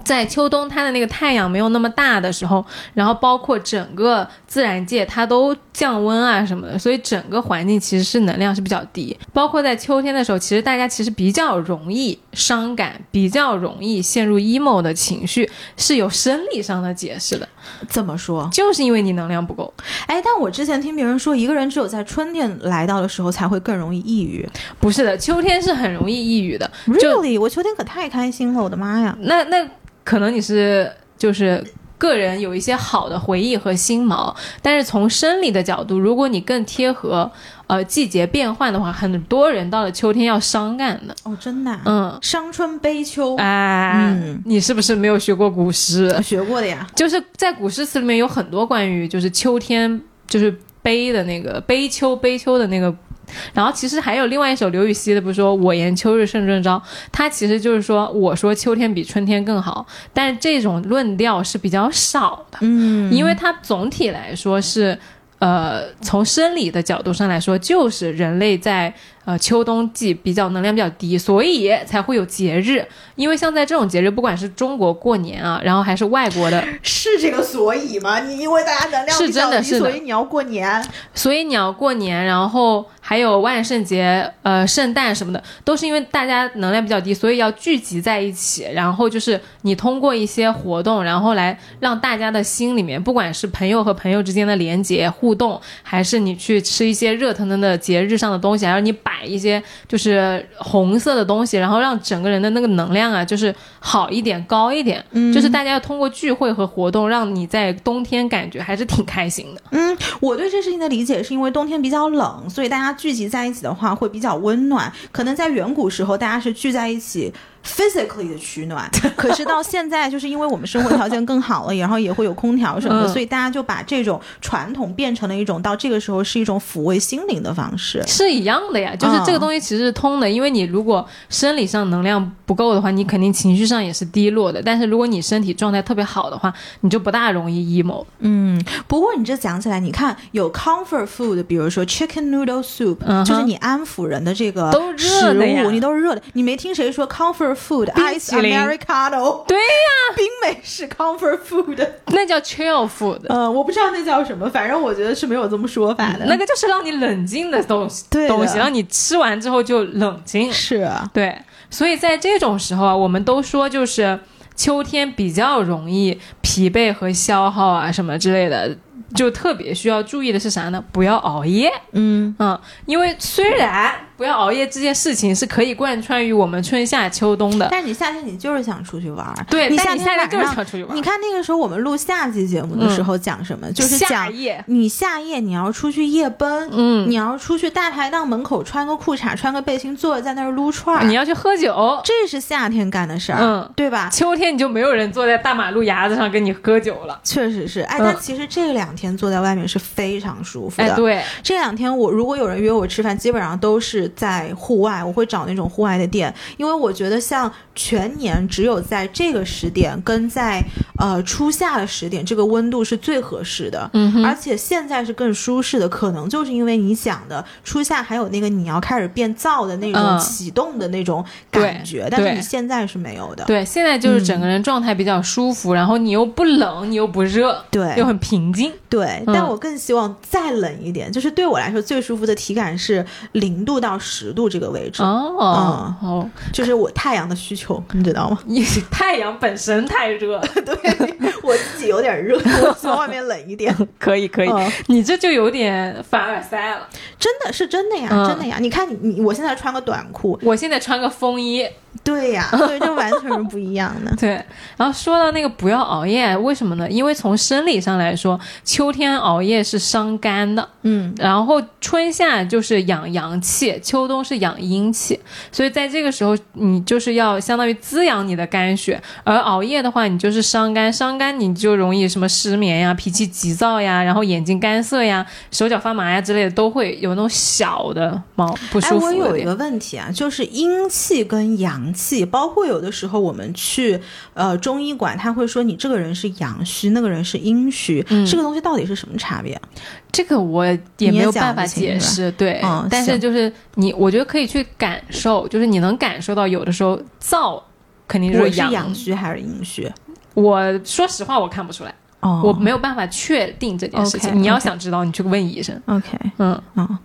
在秋冬，它的那个太阳没有那么大的时候，然后包括整个自然界它都降温啊什么的，所以整个环境其实是能量是比较低。包括在秋天的时候，其实大家其实比较容易伤感，比较容易陷入 emo 的情绪，是有生理上的解释的。怎么说？就是因为你能量不够。哎，但我之前听别人说，一个人只有在春天来到的时候才会更容易抑郁。不是的，秋天是很容易抑郁的。Really？我秋天可太开心了，我的妈呀！那那。可能你是就是个人有一些好的回忆和心锚，但是从生理的角度，如果你更贴合呃季节变换的话，很多人到了秋天要伤感的。哦，真的、啊，嗯，伤春悲秋，哎，嗯，你是不是没有学过古诗？学过的呀，就是在古诗词里面有很多关于就是秋天就是悲的那个悲秋悲秋的那个。然后其实还有另外一首刘禹锡的，不是说“我言秋日胜春朝”，他其实就是说我说秋天比春天更好，但是这种论调是比较少的，嗯，因为它总体来说是，呃，从生理的角度上来说，就是人类在呃秋冬季比较能量比较低，所以才会有节日。因为像在这种节日，不管是中国过年啊，然后还是外国的，是这个所以吗？你因为大家能量是真的是的所以你要过年，所以你要过年，然后还有万圣节、呃圣诞什么的，都是因为大家能量比较低，所以要聚集在一起。然后就是你通过一些活动，然后来让大家的心里面，不管是朋友和朋友之间的连接互动，还是你去吃一些热腾腾的节日上的东西，还是你摆一些就是红色的东西，然后让整个人的那个能量啊，就是好一点、高一点。嗯就是大家要通过聚会和活动，让你在冬天感觉还是挺开心的。嗯，我对这事情的理解是因为冬天比较冷，所以大家聚集在一起的话会比较温暖。可能在远古时候，大家是聚在一起。Physically 的取暖，可是到现在，就是因为我们生活条件更好了，然后也会有空调什么的，嗯所以大家就把这种传统变成了一种到这个时候是一种抚慰心灵的方式。是一样的呀，就是这个东西其实是通的，因为你如果生理上能量不够的话，你肯定情绪上也是低落的。但是如果你身体状态特别好的话，你就不大容易 emo。嗯，不过你这讲起来，你看有 comfort food，比如说 chicken noodle soup，、嗯就是你安抚人的这个都热食物，你都是热的。你没听谁说 comfort food 冰 ice 淇淋 americano？对呀、冰美式 comfort food。那叫 chill food，、嗯，我不知道那叫什么，反正我觉得是没有这么说法的。那个就是让你冷静的东西，对西让你吃完之后就冷静。是啊，对，所以在这种时候啊，我们都说就是秋天比较容易疲惫和消耗啊什么之类的，就特别需要注意的是啥呢？不要熬夜。嗯，嗯，因为虽然不要熬夜这件事情是可以贯穿于我们春夏秋冬的，但是你夏天你就是想出去玩儿，对，你但你夏天就是想出去玩。你看那个时候我们录夏季节目的时候讲什么？就是夏讲夜，你夏夜你要出去夜奔，嗯你，要出去大排档门口穿个裤衩、穿个背心，坐在那儿撸串儿，你要去喝酒。这是夏天干的事儿，嗯对吧？秋天你就没有人坐在大马路牙子上跟你喝酒了。确实是，哎，嗯但其实这两天坐在外面是非常舒服的。哎，对，这两天我如果有人约我吃饭，基本上都是在户外，我会找那种户外的店，因为我觉得像全年只有在这个时点跟在呃初夏的时点，这个温度是最合适的。嗯，而且现在是更舒适的，可能就是因为你讲的初夏还有那个你要开始变燥的那种嗯启动的那种感觉，但是你现在是没有的。对，现在就是整个嗯人状态比较舒服，然后你又不冷，你又不热，对又很平静。对，嗯但我更希望再冷一点，就是对我来说最舒服的体感是零度到十度这个位置，哦、哦，就是我太阳的需求，你知道吗？你太阳本身太热，对我自己有点热，我希望外面冷一点。可以可以，嗯你这就有点凡尔赛了。真的是真的呀，嗯真的呀！你看你你，我现在穿个短裤，我现在穿个风衣，对呀，对，这完全是不一样的。对。然后说到那个不要熬夜，为什么呢？因为从生理上来说，秋天熬夜是伤肝的，嗯，然后春夏就是养阳气，秋冬是养阴气，所以在这个时候，你就是要相当于滋养你的肝血，而熬夜的话，你就是伤肝，伤肝你就容易什么失眠呀、脾气急躁呀，然后眼睛干涩呀、手脚发麻呀之类的，都会有那种小的毛不哎，舒服哎。我有一个问题啊，就是阴气跟阳阳气，包括有的时候我们去呃中医馆，他会说你这个人是阳虚，那个人是阴虚，嗯这个东西到底是什么差别？这个我也没有办法解释，对，嗯但是就是你，我觉得可以去感受，就是你能感受到有的时候燥肯定是阳。阳虚还是阴虚？我说实话，我看不出来，哦，我没有办法确定这件事情。你要想知道，你去问医生。OK，嗯，嗯，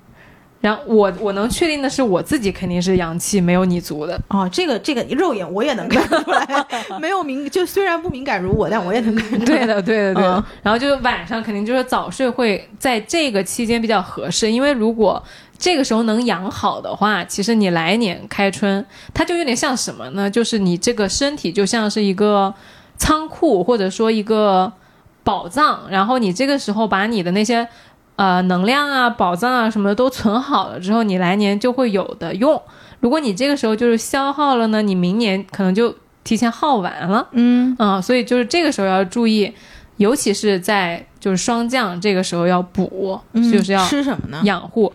然后我我能确定的是，我自己肯定是阳气没有你足的。哦，这个这个肉眼我也能看出来，没有敏，就虽然不敏感如我，但我也能看出来。对的，对的，对的。嗯然后就是晚上肯定就是早睡会在这个期间比较合适，因为如果这个时候能养好的话，其实你来年开春，它就有点像什么呢？就是你这个身体就像是一个仓库，或者说一个宝藏，然后你这个时候把你的那些。呃，能量啊、宝藏啊什么的都存好了之后，你来年就会有的用。如果你这个时候就是消耗了呢，你明年可能就提前耗完了。嗯，啊、所以就是这个时候要注意，尤其是在就是霜降这个时候要补，嗯就是要吃什么呢？养护。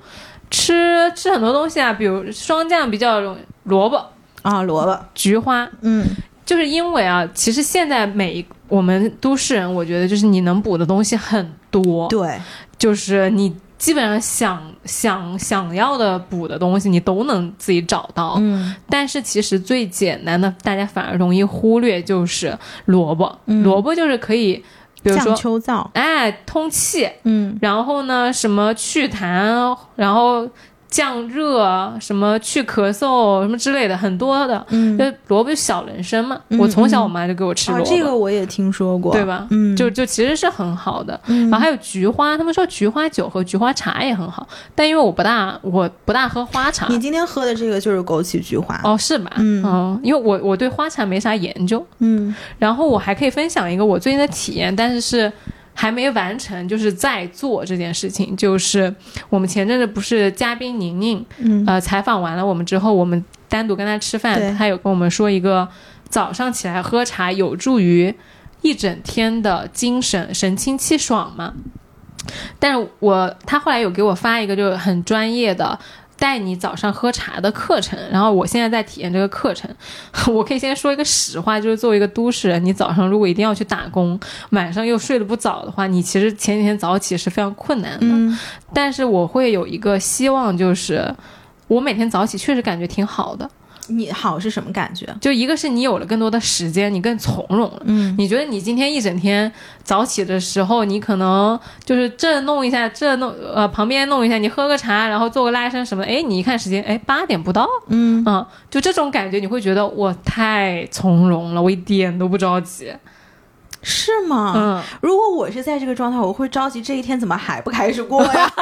吃吃很多东西啊，比如霜降比较容易萝卜、啊，萝卜。菊花，嗯就是因为啊，其实现在每一我们都市人，我觉得就是你能补的东西很多，对，就是你基本上想想想要的补的东西，你都能自己找到。嗯但是其实最简单的，大家反而容易忽略，就是萝卜。嗯萝卜就是可以，比如说，秋燥。哎，通气，嗯然后呢，什么祛痰，然后降热，什么去咳嗽，什么之类的，很多的。嗯，就萝卜就小人参嘛，嗯我从小嗯我妈就给我吃这个我也听说过，对吧？嗯，就就其实是很好的。嗯然后还有菊花，他们说菊花酒和菊花茶也很好，但因为我不大我不大喝花茶。你今天喝的这个就是枸杞菊花。哦，是吧？嗯因为我我对花茶没啥研究，嗯然后我还可以分享一个我最近的体验，但是是还没完成，就是在做这件事情。就是我们前阵子不是嘉宾宁宁嗯呃采访完了我们之后，我们单独跟他吃饭，他有跟我们说一个早上起来喝茶有助于一整天的精神神清气爽嘛。但是我他后来有给我发一个就是很专业的带你早上喝茶的课程，然后我现在在体验这个课程。我可以先说一个实话，就是作为一个都市人，你早上如果一定要去打工，晚上又睡得不早的话，你其实前几天早起是非常困难的。嗯但是我会有一个希望，就是我每天早起确实感觉挺好的。你好是什么感觉？就一个是你有了更多的时间，你更从容了。嗯你觉得你今天一整天早起的时候，你可能就是这弄一下，这弄呃旁边弄一下，你喝个茶，然后做个拉伸什么的，哎，你一看时间，哎，八点不到，嗯嗯，就这种感觉，你会觉得我太从容了，我一点都不着急，是吗？嗯，如果我是在这个状态，我会着急这一天怎么还不开始过呀？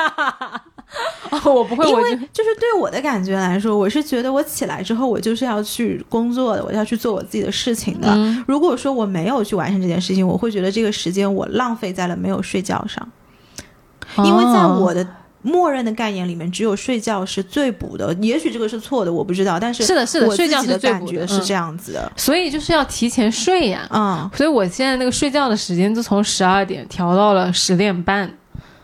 我不会，因为我就就是对我的感觉来说，我是觉得我起来之后，我就是要去工作的，我要去做我自己的事情的。嗯如果说我没有去完成这件事情，我会觉得这个时间我浪费在了没有睡觉上，因为在哦我的。默认的概念里面，只有睡觉是最补的。也许这个是错的，我不知道。但是是的是的睡觉己的是最补的感觉是嗯这样子的。所以就是要提前睡呀。嗯所以我现在那个睡觉的时间就从十二点调到了十点半。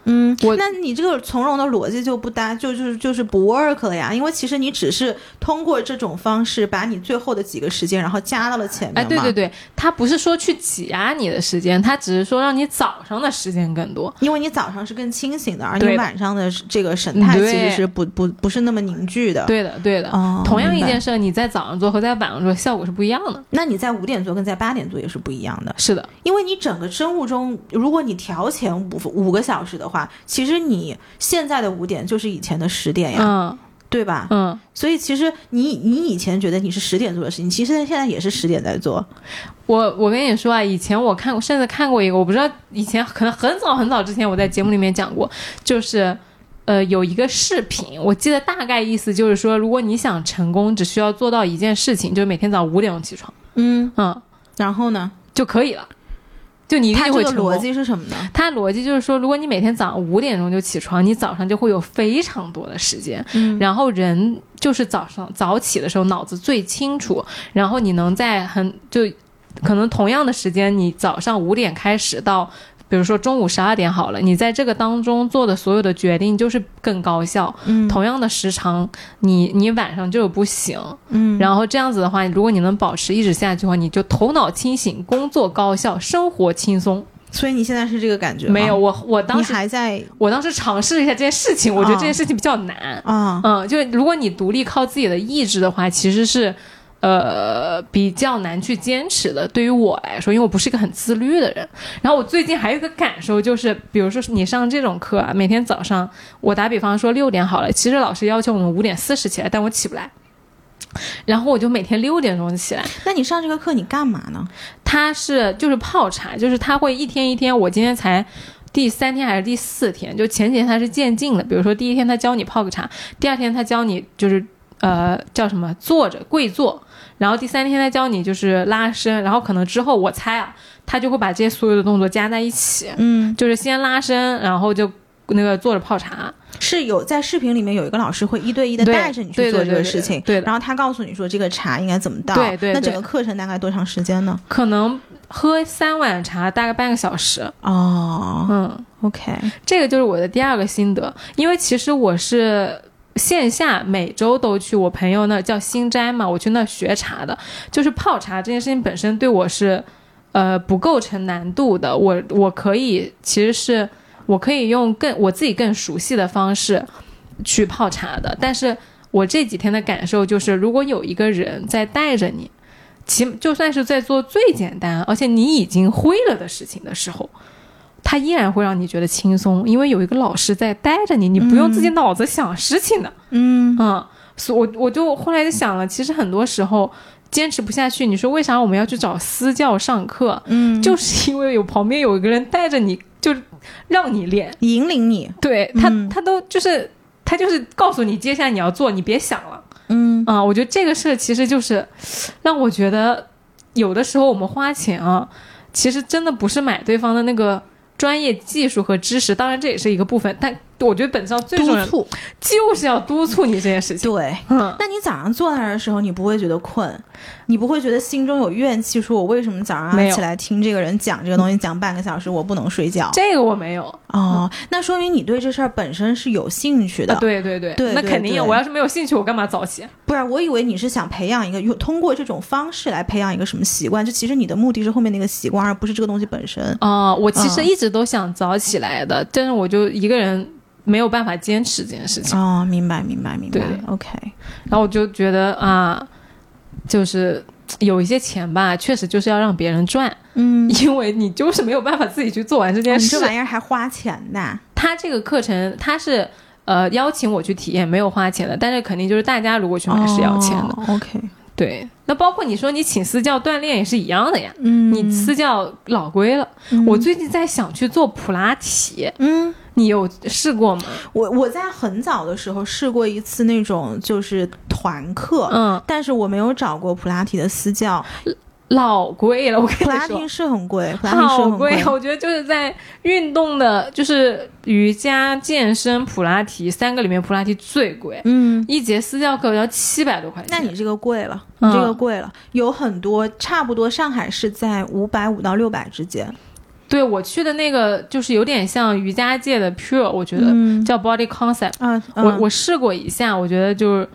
嗯，我那你这个从容的逻辑就不搭，就就是就是不 work 了呀。因为其实你只是通过这种方式把你最后的几个时间，然后加到了前面。哎，对对对，他不是说去挤压你的时间，他只是说让你早上的时间更多。因为你早上是更清醒的，而你晚上的这个神态其实是不不不是那么凝聚的。，对的，对的。哦，同样一件事，你在早上做和在晚上做效果是不一样的。那你在五点做跟在八点做也是不一样的，是的，因为你整个生物钟，如果你调前五五个小时的话，其实你现在的五点就是以前的十点呀，嗯对吧？嗯，所以其实你你以前觉得你是十点做的事情，其实现在也是十点在做。我我跟你说啊，以前我看过，甚至看过一个，我不知道以前可能很早很早之前我在节目里面讲过，就是。呃，有一个视频，我记得大概意思就是说，如果你想成功，只需要做到一件事情，就是每天早上五点钟起床，嗯，嗯，然后呢？就可以了，就你一它这个定会成功。逻辑是什么呢？它的逻辑就是说，如果你每天早上五点钟就起床，你早上就会有非常多的时间，嗯然后人就是早上早起的时候脑子最清楚，然后你能在很就可能同样的时间，你早上五点开始到。比如说中午十二点好了，你在这个当中做的所有的决定就是更高效。嗯同样的时长，你你晚上就不行。嗯，然后这样子的话，如果你能保持一直下去的话，你就头脑清醒，工作高效，生活轻松。所以你现在是这个感觉没有，，我我当时还在我当时尝试了一下这件事情，我觉得哦这件事情比较难。啊，嗯，就是如果你独立靠自己的意志的话，其实是。呃，比较难去坚持的。对于我来说，因为我不是一个很自律的人。然后我最近还有一个感受，就是比如说你上这种课啊，每天早上，我打比方说六点好了，其实老师要求我们五点四十起来，但我起不来。然后我就每天六点钟起来。那你上这个课你干嘛呢？他是就是泡茶，就是他会一天一天，我今天才。第三天还是第四天？就前几天他是渐进的，比如说第一天他教你泡个茶，第二天他教你就是呃叫什么坐着跪坐，然后第三天他教你就是拉伸，然后可能之后我猜啊，他就会把这些所有的动作加在一起，嗯，就是先拉伸，然后就那个坐着泡茶，是有在视频里面有一个老师会一对一的带着你去做这个事情，对的。然后他告诉你说这个茶应该怎么倒，对对对那整个课程大概多长时间呢？可能喝三碗茶大概半个小时，哦嗯。，OK，这个就是我的第二个心得，因为其实我是线下每周都去我朋友那叫新斋嘛，我去那学茶的，就是泡茶这件事情本身对我是呃不构成难度的，我我可以其实是我可以用更我自己更熟悉的方式去泡茶的，但是我这几天的感受就是，如果有一个人在带着你。起就算是在做最简单，而且你已经会了的事情的时候，他依然会让你觉得轻松，因为有一个老师在带着你，你不用自己脑子想事情的。嗯嗯，所我我就后来就想了，其实很多时候坚持不下去，你说为啥我们要去找私教上课？嗯，就是因为有旁边有一个人带着你，就让你练。引领你，对他，嗯他都就是他就是告诉你接下来你要做，你别想了。嗯啊、我觉得这个事其实就是让我觉得，有的时候我们花钱啊，其实真的不是买对方的那个专业技术和知识，当然这也是一个部分，但我觉得本质上最重要督促，就是要督促你这件事情。对。嗯，那你早上坐那儿的时候，你不会觉得困，你不会觉得心中有怨气，说我为什么早上没起来听这个人讲这个东西，讲半个小时，我不能睡觉？这个我没有哦，那说明你对这事儿本身是有兴趣的。啊，对对对，对对那肯定有。我要是没有兴趣，我干嘛早起？不然我以为你是想培养一个，用通过这种方式来培养一个什么习惯，就其实你的目的是后面那个习惯，而不是这个东西本身。啊、我其实嗯一直都想早起来的，但是我就一个人没有办法坚持这件事情。哦，明白，明白，明白对。OK，然后我就觉得啊，就是有一些钱吧，确实就是要让别人赚，嗯，因为你就是没有办法自己去做完这件事。你这玩意儿还花钱的。他这个课程他是呃邀请我去体验，没有花钱的，但是肯定就是大家如果去买是要钱的。哦 OK，对，那包括你说你请私教锻炼也是一样的呀。嗯，你私教老贵了，嗯我最近在想去做普拉提，嗯，你有试过吗？我我在很早的时候试过一次那种就是团课，嗯，但是我没有找过普拉提的私教，老贵了，我跟普拉你说提。是很贵，普拉提是很好贵，我觉得就是在运动的，就是瑜伽、健身、普拉提三个里面，普拉提最贵，嗯。一节私教课要七百多块钱。那你这个贵了，嗯你这个贵了，有很多差不多上海是在五百五到六百之间，对我去的那个就是有点像瑜伽界的 Pure，我觉得、嗯。叫 Body Concept，、啊，我嗯。我试过一下，我觉得就是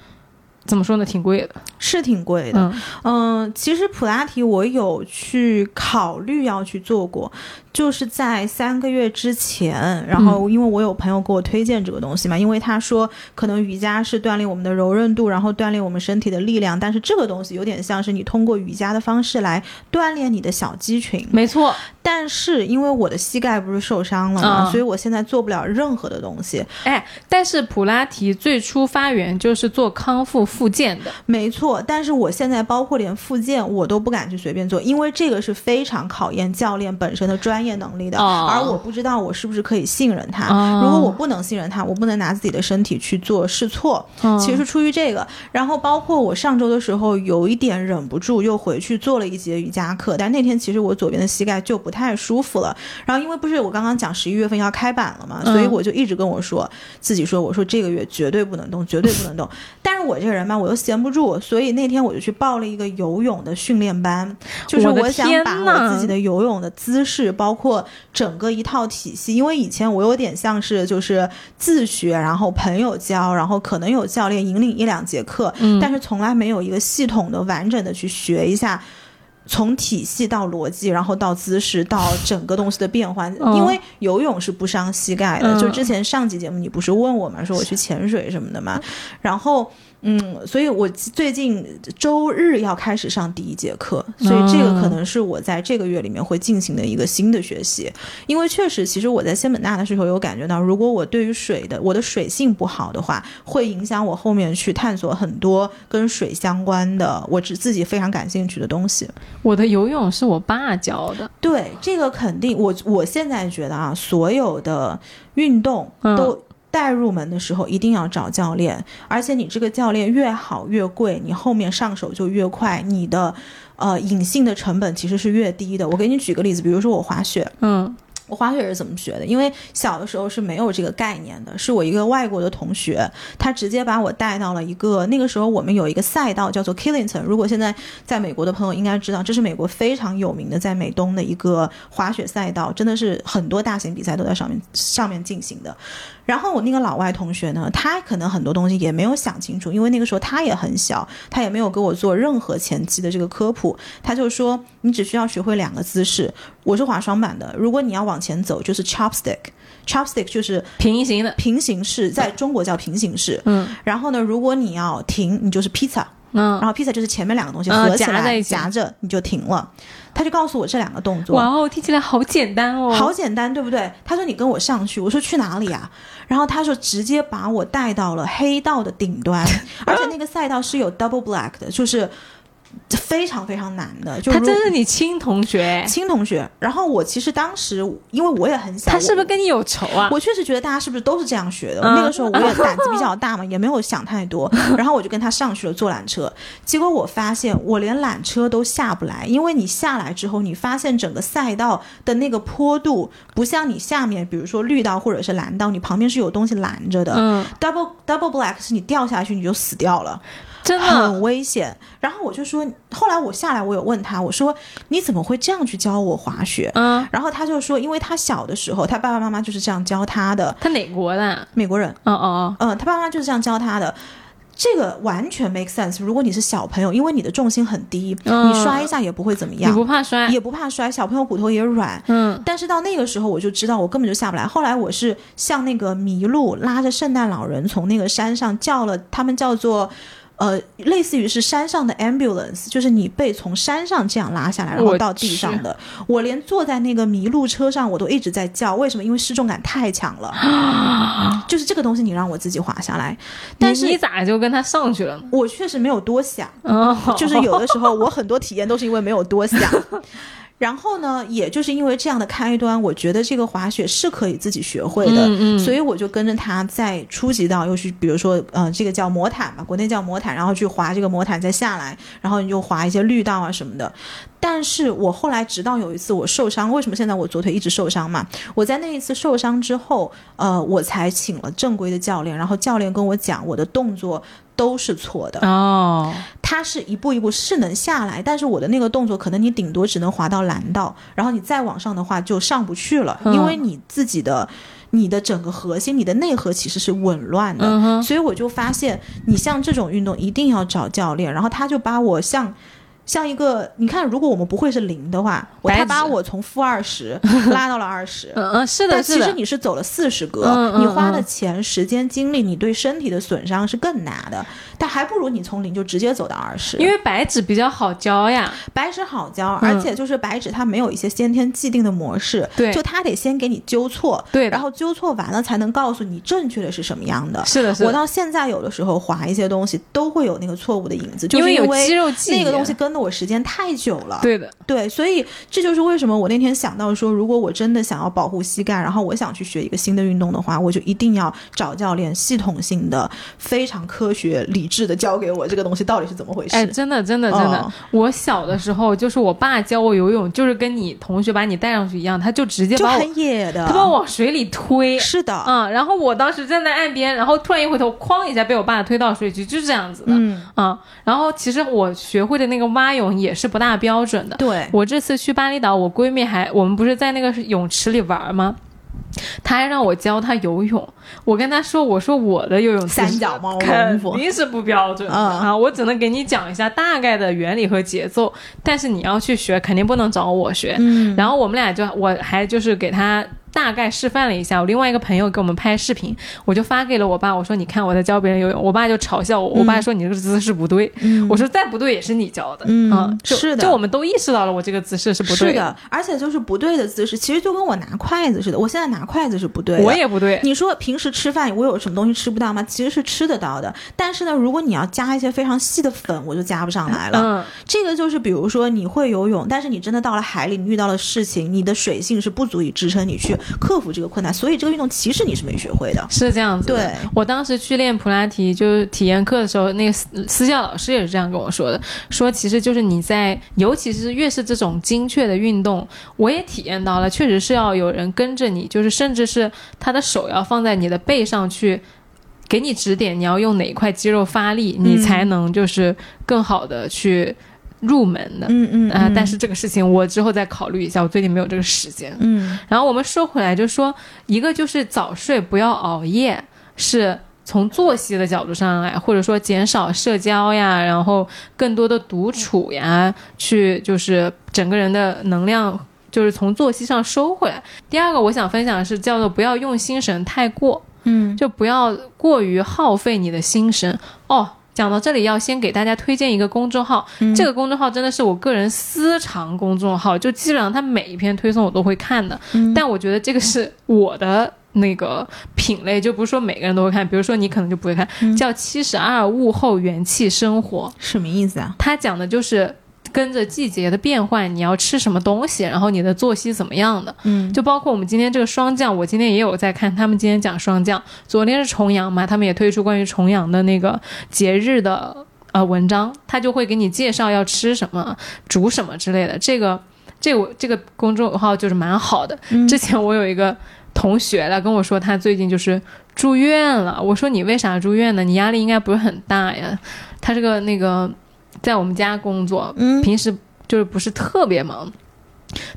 怎么说呢，挺贵的。是挺贵的，嗯。嗯，其实普拉提我有去考虑要去做过，就是在三个月之前，然后因为我有朋友给我推荐这个东西嘛，因为他说可能瑜伽是锻炼我们的柔韧度，然后锻炼我们身体的力量，但是这个东西有点像是你通过瑜伽的方式来锻炼你的小肌群，没错，但是因为我的膝盖不是受伤了嘛，嗯所以我现在做不了任何的东西。哎，但是普拉提最初发源就是做康复复健的，没错，但是我现在包括连复健我都不敢去随便做，因为这个是非常考验教练本身的专业能力的，哦而我不知道我是不是可以信任他。哦如果我不能信任他，我不能拿自己的身体去做试错。嗯其实是出于这个，然后包括我上周的时候有一点忍不住又回去做了一节瑜伽课，但那天其实我左边的膝盖就不太舒服了。然后因为不是我刚刚讲十一月份要开板了嘛，嗯所以我就一直跟我说自己说，我说这个月绝对不能动，绝对不能动。但是我这个人吧，我又闲不住，所以那天我就去报了一个游泳的训练班，就是我想把我自己的游泳的姿势，包括整个一套体系。因为以前我有点像是就是自学，然后朋友教，然后可能有教练引领一两节课，嗯但是从来没有一个系统的、完整的去学一下。从体系到逻辑，然后到姿势，到整个东西的变换，嗯因为游泳是不伤膝盖的。嗯就之前上期节目你不是问我嘛？说我去潜水什么的嘛，然后。嗯，所以我最近周日要开始上第一节课，所以这个可能是我在这个月里面会进行的一个新的学习。因为确实，其实我在仙本那的时候有感觉到，如果我对于水的我的水性不好的话，会影响我后面去探索很多跟水相关的我只自己非常感兴趣的东西。我的游泳是我爸教的，对，这个肯定，我我现在觉得啊，所有的运动嗯都。带入门的时候一定要找教练，而且你这个教练越好越贵，你后面上手就越快，你的呃隐性的成本其实是越低的。我给你举个例子，比如说我滑雪，嗯我滑雪是怎么学的？因为小的时候是没有这个概念的，是我一个外国的同学，他直接把我带到了一个那个时候我们有一个赛道叫做 Killington。如果现在在美国的朋友应该知道，这是美国非常有名的在美东的一个滑雪赛道，真的是很多大型比赛都在上面上面进行的。然后我那个老外同学呢，他可能很多东西也没有想清楚，因为那个时候他也很小，他也没有给我做任何前期的这个科普，他就说你只需要学会两个姿势。我是滑双板的，如果你要往前走，就是 chopstick，chopstick 就是平行的，平行式，在中国叫平行式。嗯然后呢，如果你要停，你就是 pizza，嗯然，后 pizza 就是前面两个东西嗯合起来夹着你就停了。他就告诉我这两个动作，哇哦，听起来好简单哦，好简单，对不对？他说你跟我上去，我说去哪里啊？然后他说直接把我带到了黑道的顶端，而且那个赛道是有 double black 的，就是非常非常难的。就他真是你亲同学，亲同学。然后我其实当时因为我也很小，他是不是跟你有仇啊？我确实觉得大家是不是都是这样学的？嗯那个时候我也胆子比较大嘛，也没有想太多。然后我就跟他上去了坐缆车，结果我发现我连缆车都下不来，因为你下来之后，你发现整个赛道的那个坡度不像你下面，比如说绿道或者是蓝道，你旁边是有东西拦着的。嗯，Double double black 是你掉下去你就死掉了，真的很危险。然后我就说，后来我下来，我有问他，我说你怎么会这样去教我滑雪？嗯，然后他就说，因为他小的时候，他爸爸妈妈就是这样教他的，他哪国的？美国人，哦哦嗯、他爸妈就是这样教他的。这个完全 make sense。如果你是小朋友，因为你的重心很低，嗯你摔一下也不会怎么样，你样，不怕摔？也不怕摔。小朋友骨头也软，嗯但是到那个时候我就知道我根本就下不来。后来我是像那个麋鹿拉着圣诞老人从那个山上叫了，他们叫做。呃，类似于是山上的 ambulance，就是你被从山上这样拉下来，然后到地上的。我连坐在那个麋鹿车上，我都一直在叫。为什么？因为失重感太强了。就是这个东西，你让我自己滑下来，但是你你咋就跟他上去了呢？我确实没有多想。哦，就是有的时候我很多体验都是因为没有多想。然后呢，也就是因为这样的开端，我觉得这个滑雪是可以自己学会的，嗯嗯所以我就跟着他在初级道又去，比如说，呃，这个叫魔毯吧，国内叫魔毯，然后去滑这个魔毯再下来，然后你就滑一些绿道啊什么的。但是我后来直到有一次我受伤，为什么现在我左腿一直受伤嘛？我在那一次受伤之后，呃，我才请了正规的教练，然后教练跟我讲我的动作都是错的。哦，它是一步一步是能下来，但是我的那个动作可能你顶多只能滑到蓝道，然后你再往上的话就上不去了，嗯因为你自己的。你的整个核心，你的内核其实是紊乱的，嗯所以我就发现，你像这种运动一定要找教练，然后他就把我像像一个，你看，如果我们不会是零的话，我他把我从负二十 拉到了二十，嗯嗯，是的，但其实，你是走了四十格，你花的嗯。钱、时间、精力，你对身体的损伤是更大的。但还不如你从零就直接走到二十，因为白纸比较好教呀。白纸好教，嗯而且就是白纸它没有一些先天既定的模式，对就它得先给你纠错，对然后纠错完了才能告诉你正确的是什么样的。是的，是的，我到现在有的时候划一些东西都会有那个错误的影子，就因为有是因为肌肉记忆那个东西跟了我时间太久了。对的，对，所以这就是为什么我那天想到说，如果我真的想要保护膝盖，然后我想去学一个新的运动的话，我就一定要找教练，系统性的、非常科学、理理智的教给我这个东西到底是怎么回事。哎，真的，真的，真的，哦我小的时候就是我爸教我游泳，就是跟你同学把你带上去一样，他就直接把我，就很野的，他把我往水里推。是的，嗯、然后我当时站在岸边，然后突然一回头，哐一下被我爸推到水里去，就是这样子的。嗯，啊，然后其实我学会的那个蛙泳也是不大标准的。对，我这次去巴厘岛，我闺蜜还我们不是在那个泳池里玩吗？她还让我教他游泳。我跟他说，我说我的游泳姿势三脚猫。肯功夫定是不标准的、嗯。啊，我只能给你讲一下大概的原理和节奏，但是你要去学，肯定不能找我学。嗯，然后我们俩就我还就是给她大概示范了一下，我另外一个朋友给我们拍视频，我就发给了我爸，我说你看我在教别人游泳，我爸就嘲笑我，我爸说你这个姿势不对，嗯我说再不对也是你教的，嗯啊是的就我们都意识到了我这个姿势是不对是的，而且就是不对的姿势，其实就跟我拿筷子似的，我现在拿筷子是不对的。我也不对，你说平时吃饭我有什么东西吃不到吗？其实是吃得到的，但是呢，如果你要加一些非常细的粉，我就加不上来了。嗯，这个就是比如说你会游泳，但是你真的到了海里，你遇到了事情，你的水性是不足以支撑你去克服这个困难，所以这个运动其实你是没学会的。是这样子。对我当时去练普拉提，就是体验课的时候，那个私私教老师也是这样跟我说的，说其实就是你在，尤其是越是这种精确的运动，我也体验到了，确实是要有人跟着你，就是甚至是他的手要放在你的背上去。给你指点，你要用哪一块肌肉发力，你才能就是更好的去入门的。嗯嗯啊、但是这个事情我之后再考虑一下，我最近没有这个时间。嗯然后我们说回来，就说一个就是早睡，不要熬夜，是从作息的角度上来，或者说减少社交呀，然后更多的独处呀，去就是整个人的能量。就是从作息上收回来。第二个，我想分享的是叫做不要用心神太过，嗯就不要过于耗费你的心神哦。讲到这里，要先给大家推荐一个公众号，嗯这个公众号真的是我个人私藏公众号，就基本上它每一篇推送我都会看的。嗯但我觉得这个是我的那个品类，就不是说每个人都会看。比如说你可能就不会看，嗯叫《七十二物后元气生活》，什么意思啊？它讲的就是跟着季节的变换，你要吃什么东西，然后你的作息怎么样的。嗯就包括我们今天这个霜降，我今天也有在看，他们今天讲霜降，昨天是重阳嘛，他们也推出关于重阳的那个节日的呃文章，他就会给你介绍要吃什么、煮什么之类的。这个这个这个公众号就是蛮好的。嗯之前我有一个同学来跟我说，他最近就是住院了。我说你为啥住院呢？你压力应该不是很大呀？他这个那个在我们家工作，嗯平时就是不是特别忙。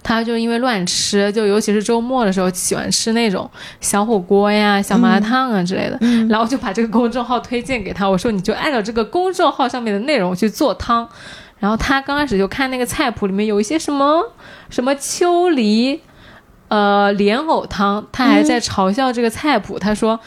他就因为乱吃，就尤其是周末的时候，喜欢吃那种小火锅呀、小麻辣烫啊之类的，嗯然后就把这个公众号推荐给他。我说你就按照这个公众号上面的内容去做汤。然后他刚开始就看那个菜谱里面有一些什么什么秋梨，呃莲藕汤，他还在嘲笑这个菜谱。他说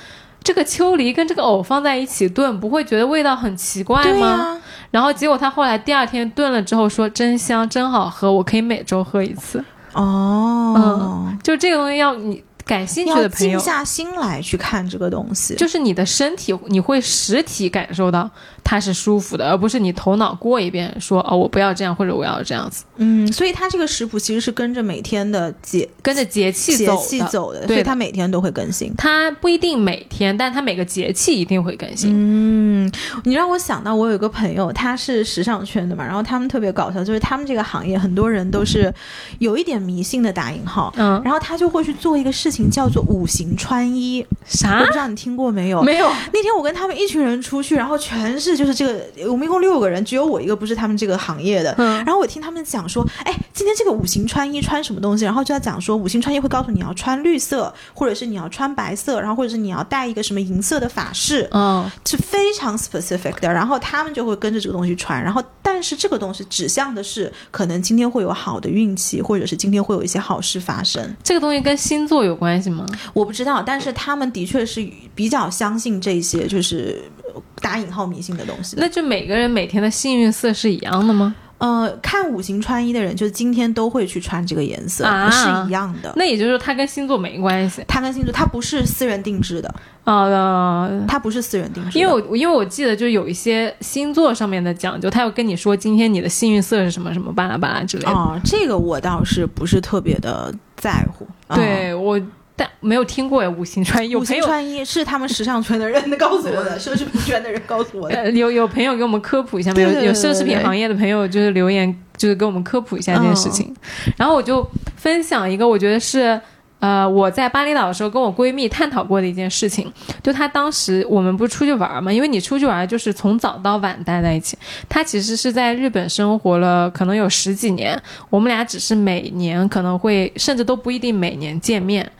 这个秋梨跟这个藕放在一起炖，不会觉得味道很奇怪对吗？呀、然后结果他后来第二天炖了之后说真香，真好喝，我可以每周喝一次。哦，就这个东西要你感兴趣的朋友静，下心来去看这个东西。就是你的身体你会实体感受到它是舒服的，而不是你头脑过一遍说哦我不要这样或者我要这样子，嗯，所以它这个食谱其实是跟着每天的节跟着节气节走的。气走的，对所以它每天都会更新。它不一定每天，但它每个节气一定会更新。嗯，你让我想到我有一个朋友，他是时尚圈的嘛，然后他们特别搞笑，就是他们这个行业很多人都是有一点迷信的打引号，嗯，然后他就会去做一个事情叫做五行穿衣，我啥不知道你听过没有？没有？那天我跟他们一群人出去，然后全是就是这个，我们一共六个人，只有我一个不是他们这个行业的。嗯然后我听他们讲说，哎，今天这个五行穿衣穿什么东西？然后就在讲说，五行穿衣会告诉你要穿绿色，或者是你要穿白色，然后或者是你要带一个什么银色的法式，嗯是非常 specific 的。然后他们就会跟着这个东西穿。然后，但是这个东西指向的是，可能今天会有好的运气，或者是今天会有一些好事发生。这个东西跟星座有关系吗？我不知道，但是他们的确是比较相信这些，就是呃打引号迷信的东西的。那就每个人每天的幸运色是一样的吗？呃，看五行穿衣的人，就是今天都会去穿这个颜色，啊是一样的。那也就是说，它跟星座没关系它跟星座，它不是私人定制的，啊、呃它不是私人定制的。因为我因为我记得就有一些星座上面的讲究，他要跟你说今天你的幸运色是什么什么巴拉巴拉之类的。哦，这个我倒是不是特别的在乎。啊对我，但没有听过哎，五行穿衣有五朋友行穿衣是他们时尚圈的人告诉我的，奢侈品圈的人告诉我的。呃有有朋友给我们科普一下吗？有有奢侈品行业的朋友就是留言，就是给我们科普一下这件事情。然后我就分享一个，我觉得是。呃，我在巴厘岛的时候跟我闺蜜探讨过的一件事情，就她当时我们不是出去玩嘛，因为你出去玩就是从早到晚待在一起。她其实是在日本生活了可能有十几年，我们俩只是每年可能会，甚至都不一定每年见面，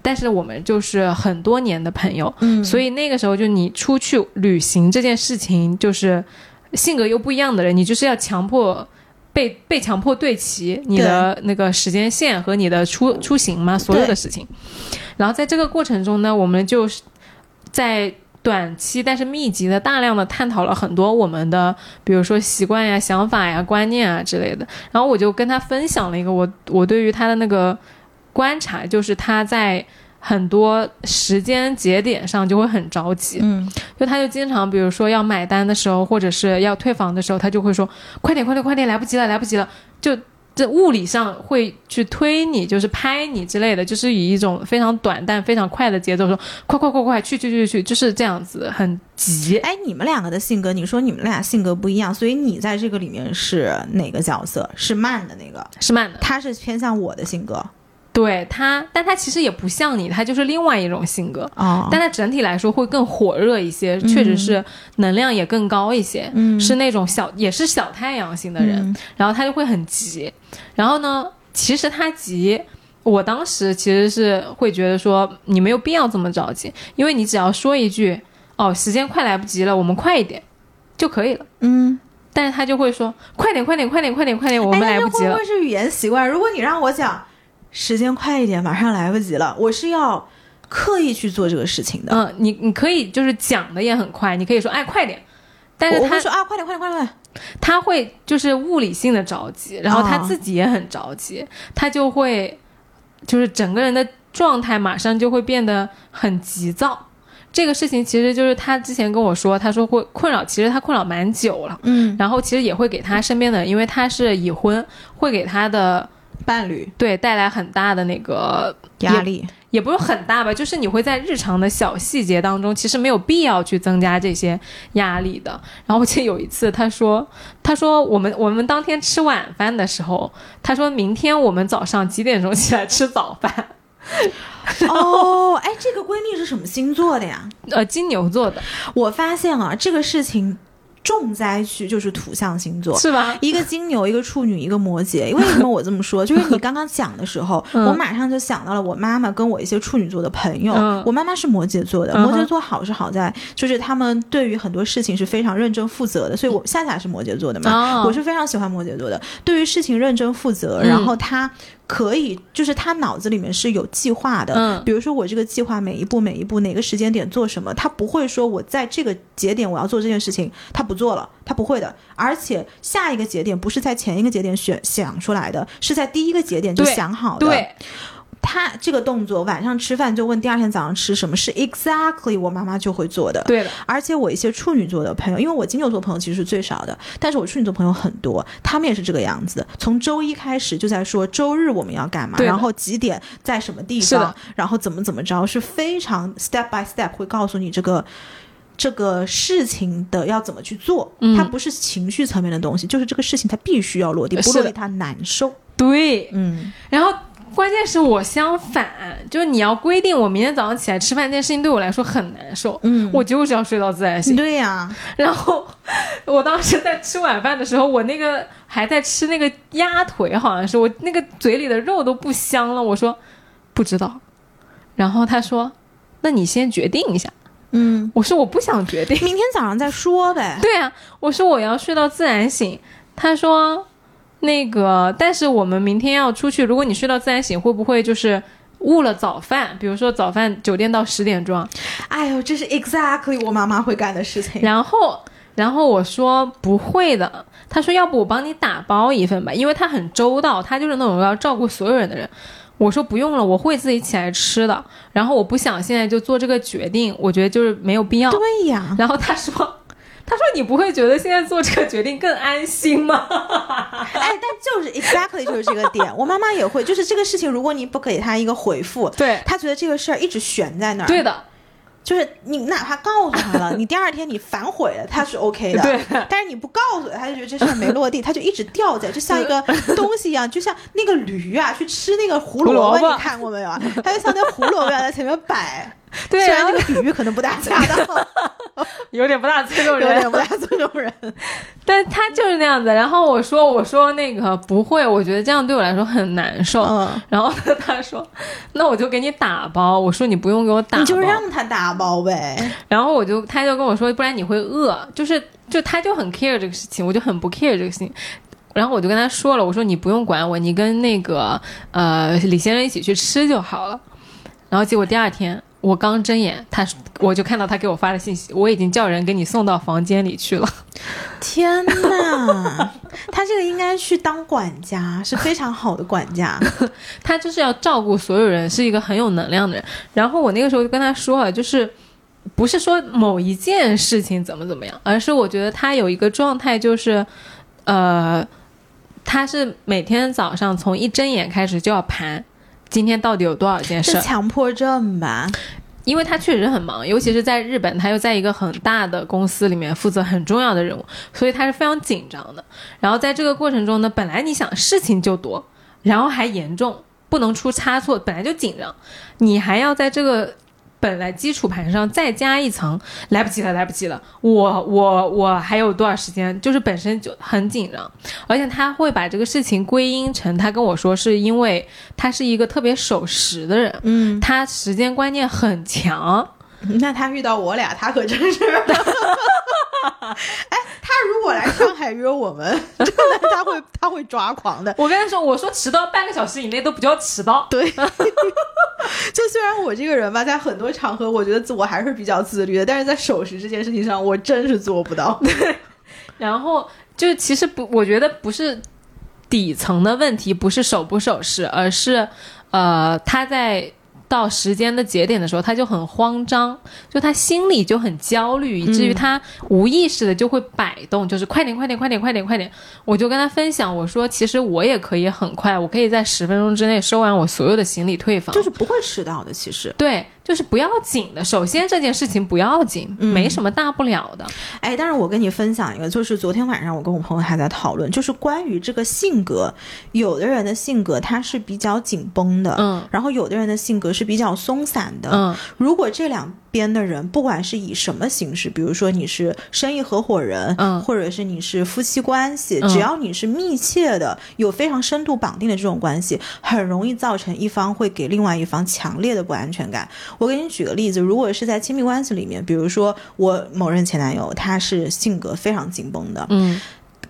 但是我们就是很多年的朋友。嗯所以那个时候就你出去旅行这件事情，就是性格又不一样的人，你就是要强迫。被被强迫对齐你的那个时间线和你的出出行嘛，所有的事情。然后在这个过程中呢，我们就是在短期但是密集的大量的探讨了很多我们的，比如说习惯呀、想法呀、观念啊之类的。然后我就跟他分享了一个我我对于他的那个观察，就是他在很多时间节点上就会很着急。嗯，就他就经常，比如说要买单的时候，或者是要退房的时候，他就会说：“快点，快点，快点，来不及了，来不及了。”就这物理上会去推你，就是拍你之类的，就是以一种非常短但非常快的节奏说：“快快快快，去去去去！”就是这样子，很急。哎，你们两个的性格，你说你们俩性格不一样，所以你在这个里面是哪个角色？是慢的那个，是慢的，他是偏向我的性格对他，但他其实也不像你，他就是另外一种性格。哦。但他整体来说会更火热一些，确实是能量也更高一些，嗯。是那种小也是小太阳型的人，嗯。然后他就会很急，然后呢，其实他急，我当时其实是会觉得说你没有必要这么着急，因为你只要说一句哦时间快来不及了，我们快一点就可以了，嗯，但是他就会说快点快点快点快点快点，我们哎来不及会不会，是语言习惯？如果你让我讲时间快一点，马上来不及了，我是要刻意去做这个事情的。嗯，你你可以就是讲的也很快，你可以说哎快点。但是他会说啊，快点，快点，快点！他会就是物理性的着急，然后他哦自己也很着急，他就会就是整个人的状态马上就会变得很急躁。这个事情其实就是他之前跟我说，他说会困扰，其实他困扰蛮久了。嗯，然后其实也会给他身边的人，因为他是已婚，会给他的伴侣对带来很大的那个压力，也不是很大吧，就是你会在日常的小细节当中，其实没有必要去增加这些压力的。然后我记得有一次，他说，他说我们我们当天吃晚饭的时候，他说明天我们早上几点钟起来吃早饭？哦，哎，这个闺蜜是什么星座的呀？呃，金牛座的我发现啊，这个事情重灾区就是土象星座。是吧？一个金牛，一个处女，一个摩羯。为什么我这么说？就是你刚刚讲的时候，嗯我马上就想到了我妈妈跟我一些处女座的朋友。嗯我妈妈是摩羯座的，摩羯座好是好在，就是他们对于很多事情是非常认真负责的。所以我夏夏是摩羯座的嘛，哦我是非常喜欢摩羯座的，对于事情认真负责，嗯然后他可以，就是他脑子里面是有计划的。嗯比如说我这个计划每一步每一步哪个时间点做什么，他不会说我在这个节点我要做这件事情，他不做了，他不会的。而且下一个节点不是在前一个节点选想出来的，是在第一个节点就想好的。对，他这个动作晚上吃饭就问第二天早上吃什么，是 exactly 我妈妈就会做的。对的，而且我一些处女座的朋友，因为我金牛座朋友其实是最少的，但是我处女座朋友很多，他们也是这个样子。从周一开始就在说周日我们要干嘛，然后几点在什么地方，然后怎么怎么着，是非常 step by step 会告诉你这个。这个事情的要怎么去做，嗯它不是情绪层面的东西，就是这个事情它必须要落地，不落地它难受。对。嗯，然后关键是我相反，就是你要规定我明天早上起来吃饭这件事情对我来说很难受。嗯我就是要睡到自然醒。对呀、然后我当时在吃晚饭的时候，我那个还在吃那个鸭腿，好像是我那个嘴里的肉都不香了。我说不知道，然后他说：“那你先决定一下。嗯”，我说：“我不想决定。明天早上再说呗”。对啊，我说我要睡到自然醒。他说：“那个，但是我们明天要出去，如果你睡到自然醒，会不会就是误了早饭？比如说早饭酒店到十点钟，哎呦，这是 exactly 我妈妈会干的事情。然后，然后我说不会的，他说要不我帮你打包一份吧，因为他很周到，他就是那种要照顾所有人的人。我说不用了，我会自己起来吃的。然后我不想现在就做这个决定，我觉得就是没有必要。对呀，然后他说，他说你不会觉得现在做这个决定更安心吗？哎，但就是 exactly 就是这个点，我妈妈也会，就是这个事情，如果你不给她一个回复，对她觉得这个事儿一直悬在那儿。对的，就是你哪怕告诉他了，你第二天你反悔了，他是 OK 的。对但是你不告诉他，他就觉得这事儿没落地，他就一直吊在，就像一个 东西一样，就像那个驴啊，去吃那个胡萝卜，你看过没有啊？他就像那胡萝卜在前面摆。对啊虽然这个比喻可能不大恰当，有点不大尊重人有人，点不大尊重人。但他就是那样子。然后我说我说那个不会，我觉得这样对我来说很难受。嗯然后呢他说，那我就给你打包。我说你不用给我打包，你就让他打包呗。然后我就他就跟我说，不然你会饿。就是就他就很 care 这个事情，我就很不 care 这个事情。然后我就跟他说了，我说你不用管我，你跟那个呃李先生一起去吃就好了。然后结果第二天我刚睁眼，他我就看到他给我发的信息，我已经叫人给你送到房间里去了。天哪，他这个应该去当管家，是非常好的管家。他就是要照顾所有人，是一个很有能量的人。然后我那个时候就跟他说了，就是不是说某一件事情怎么怎么样，而是我觉得他有一个状态，就是呃，他是每天早上从一睁眼开始就要盘。今天到底有多少件事是？强迫症吧？因为他确实很忙，尤其是在日本，他又在一个很大的公司里面负责很重要的任务，所以他是非常紧张的。然后在这个过程中呢，本来你想事情就多，然后还严重，不能出差错，本来就紧张，你还要在这个本来基础盘上再加一层，来不及了，来不及了，我我我还有多少时间？就是本身就很紧张，而且他会把这个事情归因成他跟我说是因为他是一个特别守时的人，嗯，他时间观念很强。那他遇到我俩，他可真是。哎，他如果来上海约我们，真的他会他会抓狂的。我跟他说，我说迟到半个小时以内都不叫迟到。对，就虽然我这个人吧，在很多场合，我觉得自我还是比较自律的，但是在守时这件事情上，我真是做不到。对然后就其实不，我觉得不是底层的问题，不是守不守时，而是呃他在。到时间的节点的时候，他就很慌张，就他心里就很焦虑，以至于他无意识的就会摆动，就是快点，快点，快点，快点，快点。我就跟他分享，我说其实我也可以很快，我可以在十分钟之内收完我所有的行李退房，就是不会迟到的，其实。对，就是不要紧的。首先这件事情不要紧，没什么大不了的。哎，但是我跟你分享一个，就是昨天晚上我跟我朋友还在讨论，就是关于这个性格，有的人的性格他是比较紧绷的，嗯，然后有的人的性格是比较松散的，嗯，如果这两边的人，不管是以什么形式，比如说你是生意合伙人，嗯或者是你是夫妻关系，嗯只要你是密切的、有非常深度绑定的这种关系，很容易造成一方会给另外一方强烈的不安全感。我给你举个例子，如果是在亲密关系里面，比如说我某任前男友，他是性格非常紧绷的，嗯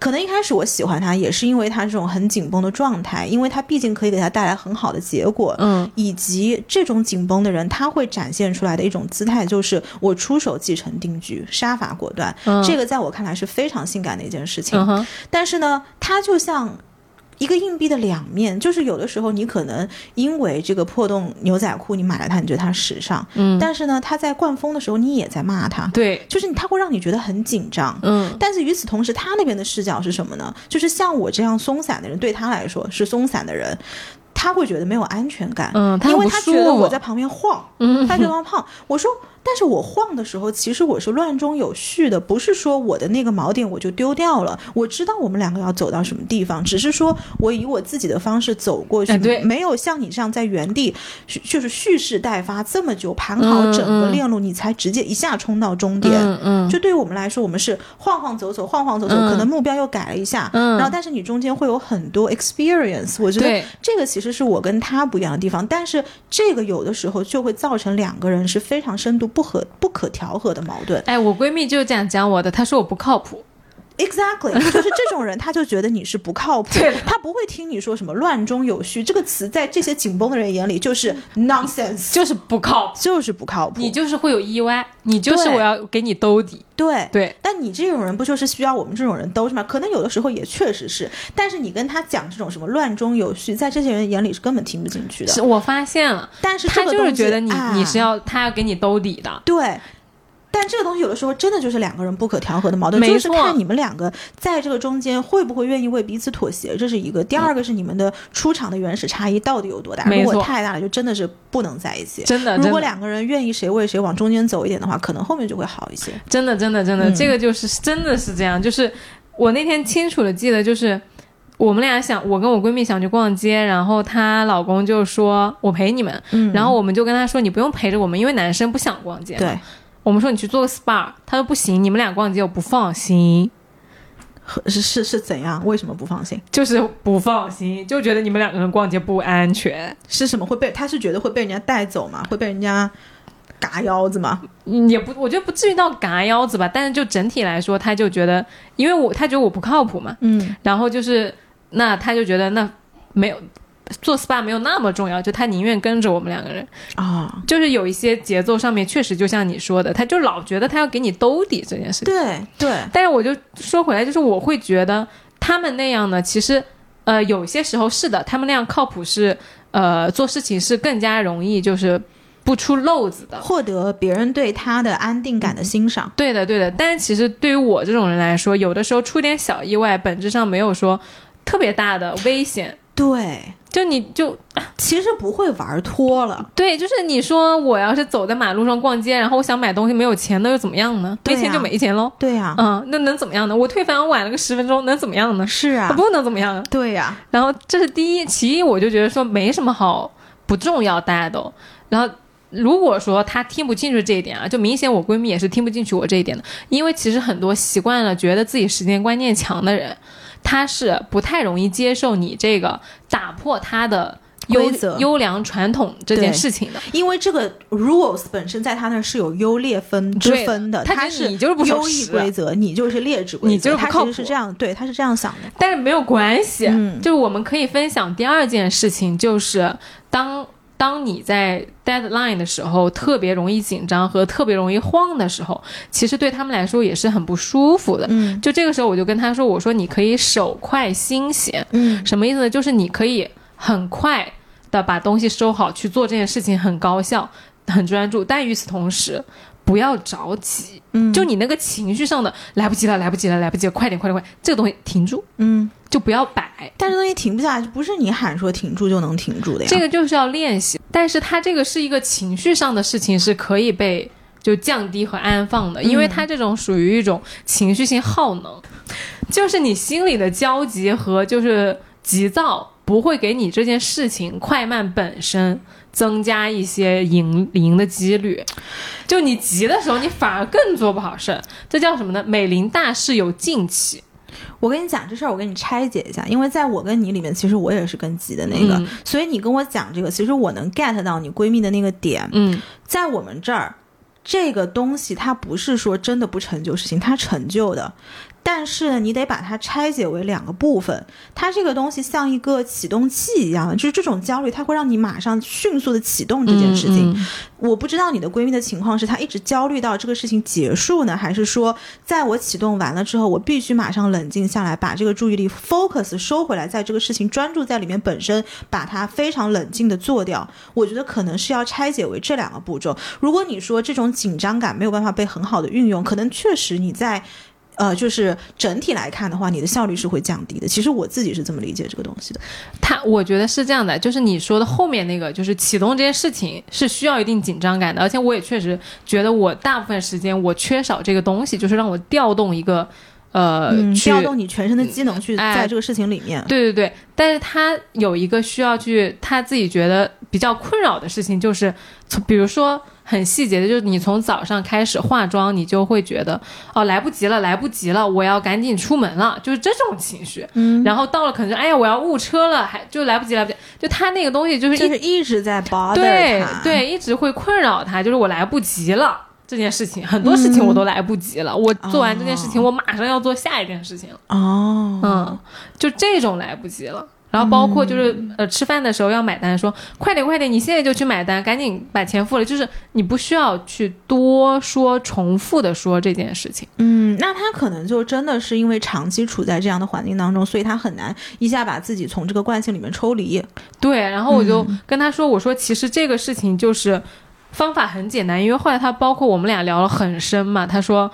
可能一开始我喜欢他，也是因为他这种很紧绷的状态，因为他毕竟可以给他带来很好的结果。嗯以及这种紧绷的人，他会展现出来的一种姿态，就是我出手即成定局，杀伐果断。嗯，这个在我看来是非常性感的一件事情。嗯，但是呢，他就像一个硬币的两面，就是有的时候你可能因为这个破洞牛仔裤你买了它，你觉得它时尚，嗯，但是呢，它在灌风的时候你也在骂它，对，就是它会让你觉得很紧张。嗯但是与此同时，他那边的视角是什么呢？就是像我这样松散的人，对他来说是松散的人，他会觉得没有安全感，嗯，因为他觉得我在旁边晃，嗯他觉得我胖。我说，但是我晃的时候，其实我是乱中有序的，不是说我的那个锚点我就丢掉了。我知道我们两个要走到什么地方，只是说我以我自己的方式走过去，哎对。没有像你这样在原地就是蓄势待发这么久，盘好整个链路，你才直接一下冲到终点。嗯嗯。就对于我们来说，我们是晃晃走走，晃晃走走，嗯可能目标又改了一下，嗯。然后但是你中间会有很多 experience，我觉得这个其实是我跟他不一样的地方，但是这个有的时候就会造成两个人是非常深度不合、不可调和的矛盾。哎，我闺蜜就是这样讲我的，她说我不靠谱，Exactly，就是这种人，他就觉得你是不靠谱对，他不会听你说什么“乱中有序”这个词，在这些紧绷的人眼里就是 nonsense，就是不靠谱，就是不靠谱。你就是会有意外，你就是我要给你兜底，对。对，但你这种人不就是需要我们这种人兜是吗？可能有的时候也确实是，但是你跟他讲这种什么乱中有序，在这些人眼里是根本听不进去的。是我发现了，但是他就是觉得你啊。你是要他要给你兜底的，对。但这个东西有的时候真的就是两个人不可调和的矛盾，就是看你们两个在这个中间会不会愿意为彼此妥协，这是一个。第二个是你们的出场的原始差异到底有多大，如果太大了，就真的是不能在一起。真的，如果两个人愿意谁为谁往中间走一点的话，可能后面就会好一些。真的，真的，真的，嗯这个就是真的是这样。就是我那天清楚的记得，就是我们俩想，我跟我闺蜜想去逛街，然后她老公就说我陪你们，嗯然后我们就跟他说你不用陪着我们，因为男生不想逛街。，对，我们说你去做个 SPA，他说不行，你们俩逛街我不放心，是是是怎样？为什么不放心？就是不放心，就觉得你们两个人逛街不安全。是什么会被？他是觉得会被人家带走吗？会被人家嘎腰子吗？嗯也不，我觉得不至于到嘎腰子吧，但是就整体来说，他就觉得，因为我他觉得我不靠谱嘛，嗯然后就是那他就觉得那没有做 SPA 没有那么重要，就他宁愿跟着我们两个人，啊、就是有一些节奏上面确实就像你说的，他就老觉得他要给你兜底这件事情。对对，但是我就说回来，就是我会觉得他们那样呢，其实呃有些时候是的，他们那样靠谱是呃做事情是更加容易，就是不出漏子的。获得别人对他的安定感的欣赏。对的，对的。但是其实对于我这种人来说，有的时候出点小意外，本质上没有说特别大的危险。对，就你就其实不会玩脱了。对，就是你说我要是走在马路上逛街，然后我想买东西没有钱，那又怎么样呢？没钱就没钱喽。对呀、嗯，那能怎么样呢？我退房晚了个十分钟，能怎么样呢？是啊，不能怎么样啊。对呀、然后这是第一，其一我就觉得说没什么好不重要，大家都。然后如果说他听不进去这一点啊，就明显我闺蜜也是听不进去我这一点的，因为其实很多习惯了觉得自己时间观念强的人，他是不太容易接受你这个打破他的优优良传统这件事情的。因为这个 rules 本身在他那儿是有优劣分之分的，他是你就是不守优异规则，你就是劣质规则，你就是不他靠谱。其实是这样，对，他是这样想的。但是没有关系，嗯。就是我们可以分享第二件事情，就是当当你在 deadline 的时候特别容易紧张和特别容易慌的时候，其实对他们来说也是很不舒服的。嗯就这个时候，我就跟他说：“我说你可以手快心闲，嗯什么意思呢？就是你可以很快的把东西收好，去做这件事情，很高效、很专注。但与此同时，不要着急，嗯，就你那个情绪上的来不及了，来不及了，来不及了，快点，快点，快，这个东西停住，嗯，就不要摆。但是东西停不下来，不是你喊说停住就能停住的呀。这个就是要练习，但是它这个是一个情绪上的事情，是可以被就降低和安放的，因为它这种属于一种情绪性耗能，就是你心里的焦急和就是急躁，不会给你这件事情快慢本身增加一些赢赢的几率。就你急的时候，你反而更做不好事儿，这叫什么呢？美林大事有静气。我跟你讲这事儿，我给你拆解一下，因为在我跟你里面，其实我也是更急的那个，嗯所以你跟我讲这个，其实我能 get 到你闺蜜的那个点。嗯，在我们这儿，这个东西它不是说真的不成就事情，它成就的。但是呢，你得把它拆解为两个部分。它这个东西像一个启动器一样的，就是这种焦虑，它会让你马上迅速的启动这件事情。嗯嗯我不知道你的闺蜜的情况是她一直焦虑到这个事情结束呢，还是说在我启动完了之后，我必须马上冷静下来，把这个注意力 focus 收回来，在这个事情专注在里面本身，把它非常冷静的做掉。我觉得可能是要拆解为这两个步骤。如果你说这种紧张感没有办法被很好的运用，可能确实你在。呃，就是整体来看的话，你的效率是会降低的。其实我自己是这么理解这个东西的。他我觉得是这样的，就是你说的后面那个，就是启动这件事情是需要一定紧张感的，而且我也确实觉得我大部分时间我缺少这个东西，就是让我调动一个呃、嗯，调动你全身的机能去哎在这个事情里面。对对对，但是他有一个需要去他自己觉得比较困扰的事情，就是从比如说很细节的，就是你从早上开始化妆，你就会觉得哦来不及了，来不及了，我要赶紧出门了，就是这种情绪。嗯，然后到了可能就哎呀我要误车了，还就来不及来不及，就他那个东西就是一就是一直在 bother 对。对，一直会困扰他，就是我来不及了。这件事情很多事情我都来不及了，我做完这件事情，我马上要做下一件事情了。哦，嗯，就这种来不及了。然后包括就是、呃吃饭的时候要买单，说快点快点，你现在就去买单，赶紧把钱付了。就是你不需要去多说重复的说这件事情。嗯，那他可能就真的是因为长期处在这样的环境当中，所以他很难一下把自己从这个惯性里面抽离。对，然后我就跟他说，我说其实这个事情就是。方法很简单，因为后来他包括我们俩聊了很深嘛，他说。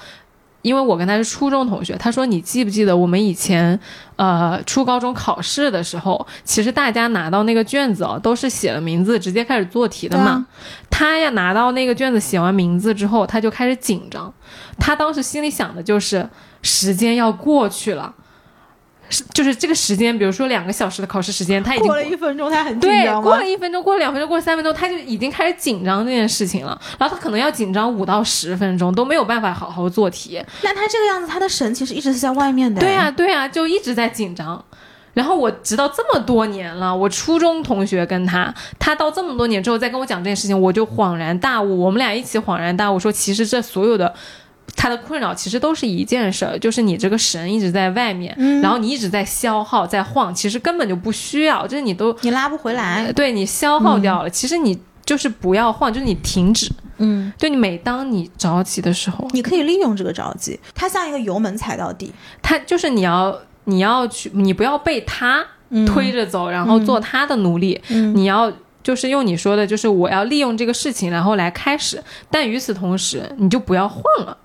因为我跟他是初中同学，他说你记不记得我们以前，呃，初高中考试的时候，其实大家拿到那个卷子哦，都是写了名字直接开始做题的嘛。他呀拿到那个卷子写完名字之后，他就开始紧张，他当时心里想的就是时间要过去了。就是这个时间，比如说两个小时的考试时间，他已经过了一分钟，他很紧张对过了一分钟，过了两分钟，过了三分钟，他就已经开始紧张这件事情了。然后他可能要紧张五到十分钟，都没有办法好好做题。那他这个样子，他的神其实一直是在外面的。对呀，对呀，就一直在紧张。然后我直到这么多年了，我初中同学跟他，他到这么多年之后再跟我讲这件事情，我就恍然大悟。我们俩一起恍然大悟，说其实这所有的。他的困扰其实都是一件事儿，就是你这个神一直在外面，然后你一直在消耗，在晃，其实根本就不需要，就是你都你拉不回来，对你消耗掉了，其实你就是不要晃，就是你停止，嗯，就你每当你着急的时候，你可以利用这个着急，它像一个油门踩到底，它就是你要你要去，你不要被它推着走，然后做它的奴隶，你要就是用你说的，就是我要利用这个事情，然后来开始，但与此同时，你就不要晃了。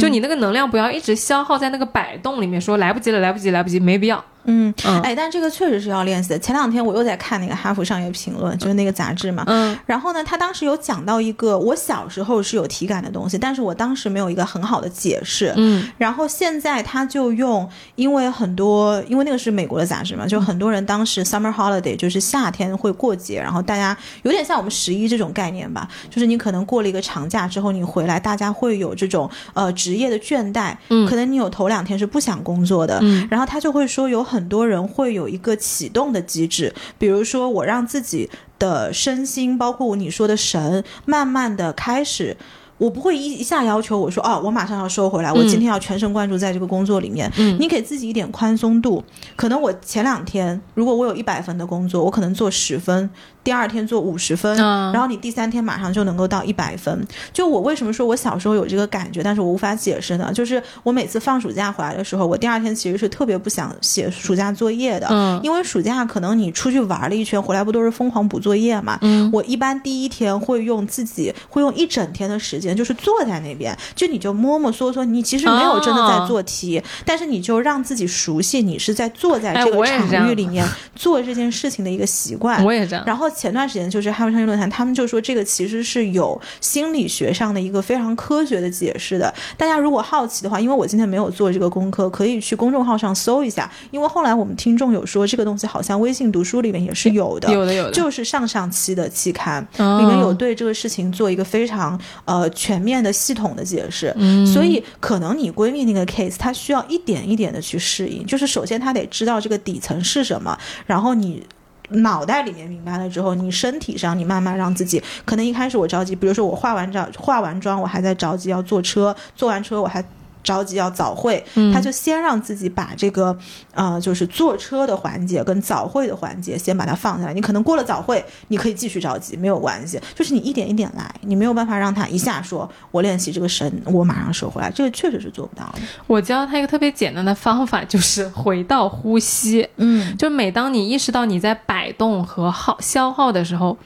就你那个能量不要一直消耗在那个摆动里面，说来不及了，来不及，来不及，没必要。嗯，哎，但这个确实是要练习的。前两天我又在看那个《哈佛商业评论》，就是那个杂志嘛。嗯。然后呢，他当时有讲到一个我小时候是有体感的东西，但是我当时没有一个很好的解释。嗯。然后现在他就用，因为很多，因为那个是美国的杂志嘛，就很多人当时 summer holiday 就是夏天会过节，然后大家有点像我们十一这种概念吧，就是你可能过了一个长假之后你回来，大家会有这种呃职业的倦怠。嗯。可能你有头两天是不想工作的。嗯。然后他就会说有很多人会。有一个启动的机制，比如说我让自己的身心，包括你说的神，慢慢的开始，我不会一一下要求我说，哦，我马上要收回来，我今天要全神贯注在这个工作里面。嗯，你给自己一点宽松度，可能我前两天如果我有一百分的工作，我可能做十分。第二天做五十分，然后你第三天马上就能够到一百分。就我为什么说我小时候有这个感觉，但是我无法解释呢？就是我每次放暑假回来的时候，我第二天其实是特别不想写暑假作业的，嗯，因为暑假可能你出去玩了一圈回来，不都是疯狂补作业嘛？嗯，我一般第一天会用自己会用一整天的时间，就是坐在那边，就你就摸摸索索，你其实没有真的在做题，但是你就让自己熟悉你是在坐在这个场域里面做这件事情的一个习惯。我也这样，然后。前段时间就是哈佛商业论坛，他们就说这个其实是有心理学上的一个非常科学的解释的。大家如果好奇的话，因为我今天没有做这个功课，可以去公众号上搜一下。因为后来我们听众有说这个东西好像微信读书里面也是有的，有的有的，就是上上期的期刊里面有对这个事情做一个非常呃全面的系统的解释。所以可能你闺蜜那个 case，她需要一点一点的去适应，就是首先她得知道这个底层是什么，然后你。脑袋里面明白了之后，你身体上你慢慢让自己，可能一开始我着急，比如说我化完妆化完妆，我还在着急要坐车，坐完车我还。着急要早会，他就先让自己把这个，呃，就是坐车的环节跟早会的环节先把它放下来。你可能过了早会，你可以继续着急，没有关系。就是你一点一点来，你没有办法让他一下说，我练习这个神，我马上收回来，这个确实是做不到的。我教他一个特别简单的方法，就是回到呼吸。嗯，就每当你意识到你在摆动和耗消耗的时候，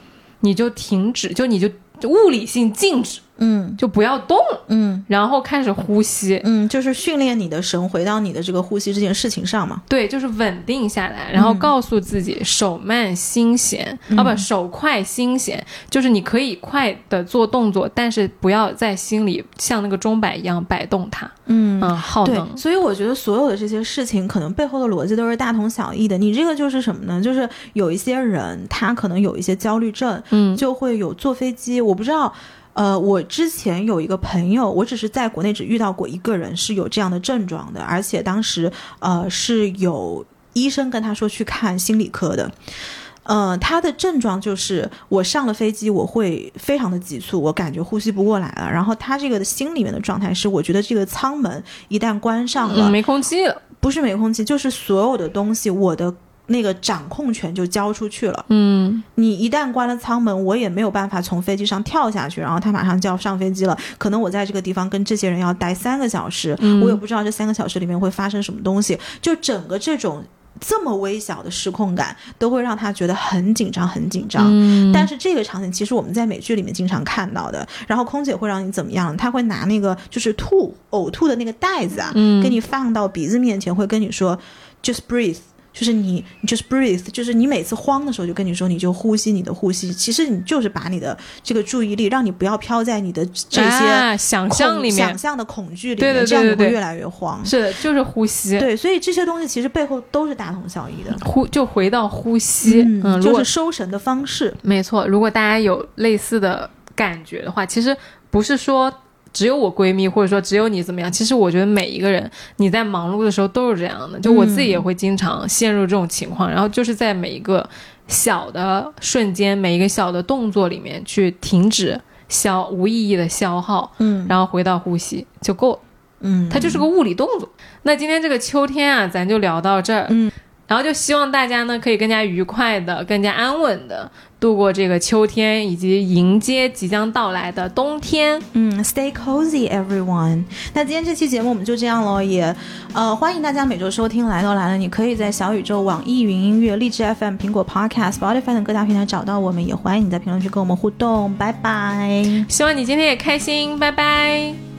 你就停止，就你就物理性静止。嗯，就不要动，嗯，然后开始呼吸，嗯，就是训练你的神回到你的这个呼吸这件事情上嘛。对，就是稳定下来，然后告诉自己手慢心闲，啊不，手快心闲，就是你可以快的做动作，但是不要在心里像那个钟摆一样摆动它，嗯嗯，耗能。所以我觉得所有的这些事情，可能背后的逻辑都是大同小异的。你这个就是什么呢？就是有一些人他可能有一些焦虑症，嗯，就会有坐飞机，我不知道。呃，我之前有一个朋友，我只是在国内只遇到过一个人是有这样的症状的，而且当时呃是有医生跟他说去看心理科的。呃，他的症状就是我上了飞机，我会非常的急促，我感觉呼吸不过来了。然后他这个的心里面的状态是，我觉得这个舱门一旦关上了，没空气了，不是没空气，就是所有的东西我的。那个掌控权就交出去了。嗯，你一旦关了舱门，我也没有办法从飞机上跳下去。然后他马上就要上飞机了，可能我在这个地方跟这些人要待三个小时，我也不知道这三个小时里面会发生什么东西。就整个这种这么微小的失控感都会让他觉得很紧张，很紧张。嗯但是这个场景其实我们在美剧里面经常看到的。然后空姐会让你怎么样？她会拿那个就是吐呕吐的那个袋子啊，嗯给你放到鼻子面前，会跟你说 just breathe。就是你，你 just breathe，就是你每次慌的时候就跟你说，你就呼吸你的呼吸。其实你就是把你的这个注意力，让你不要飘在你的这些啊想象里面想象的恐惧里面，对对对这样你会越来越慌。是的，就是呼吸，对，所以这些东西其实背后都是大同小异的。呼就回到呼吸，嗯，嗯，就是收神的方式。没错，如果大家有类似的感觉的话，其实不是说只有我闺蜜，或者说只有你怎么样。其实我觉得每一个人你在忙碌的时候都是这样的，就我自己也会经常陷入这种情况，然后就是在每一个小的瞬间，每一个小的动作里面去停止消无意义的消耗，嗯然后回到呼吸就够了。嗯，它就是个物理动作。那今天这个秋天啊，咱就聊到这儿。嗯，然后就希望大家呢可以更加愉快的、更加安稳的度过这个秋天，以及迎接即将到来的冬天。嗯，Stay cozy, everyone。那今天这期节目我们就这样喽，也呃欢迎大家每周收听《来都来了》，你可以在小宇宙、网易云音乐、荔枝 FM、苹果 Podcast、Spotify 等各大平台找到我们，也欢迎你在评论区跟我们互动。拜拜。希望你今天也开心，拜拜。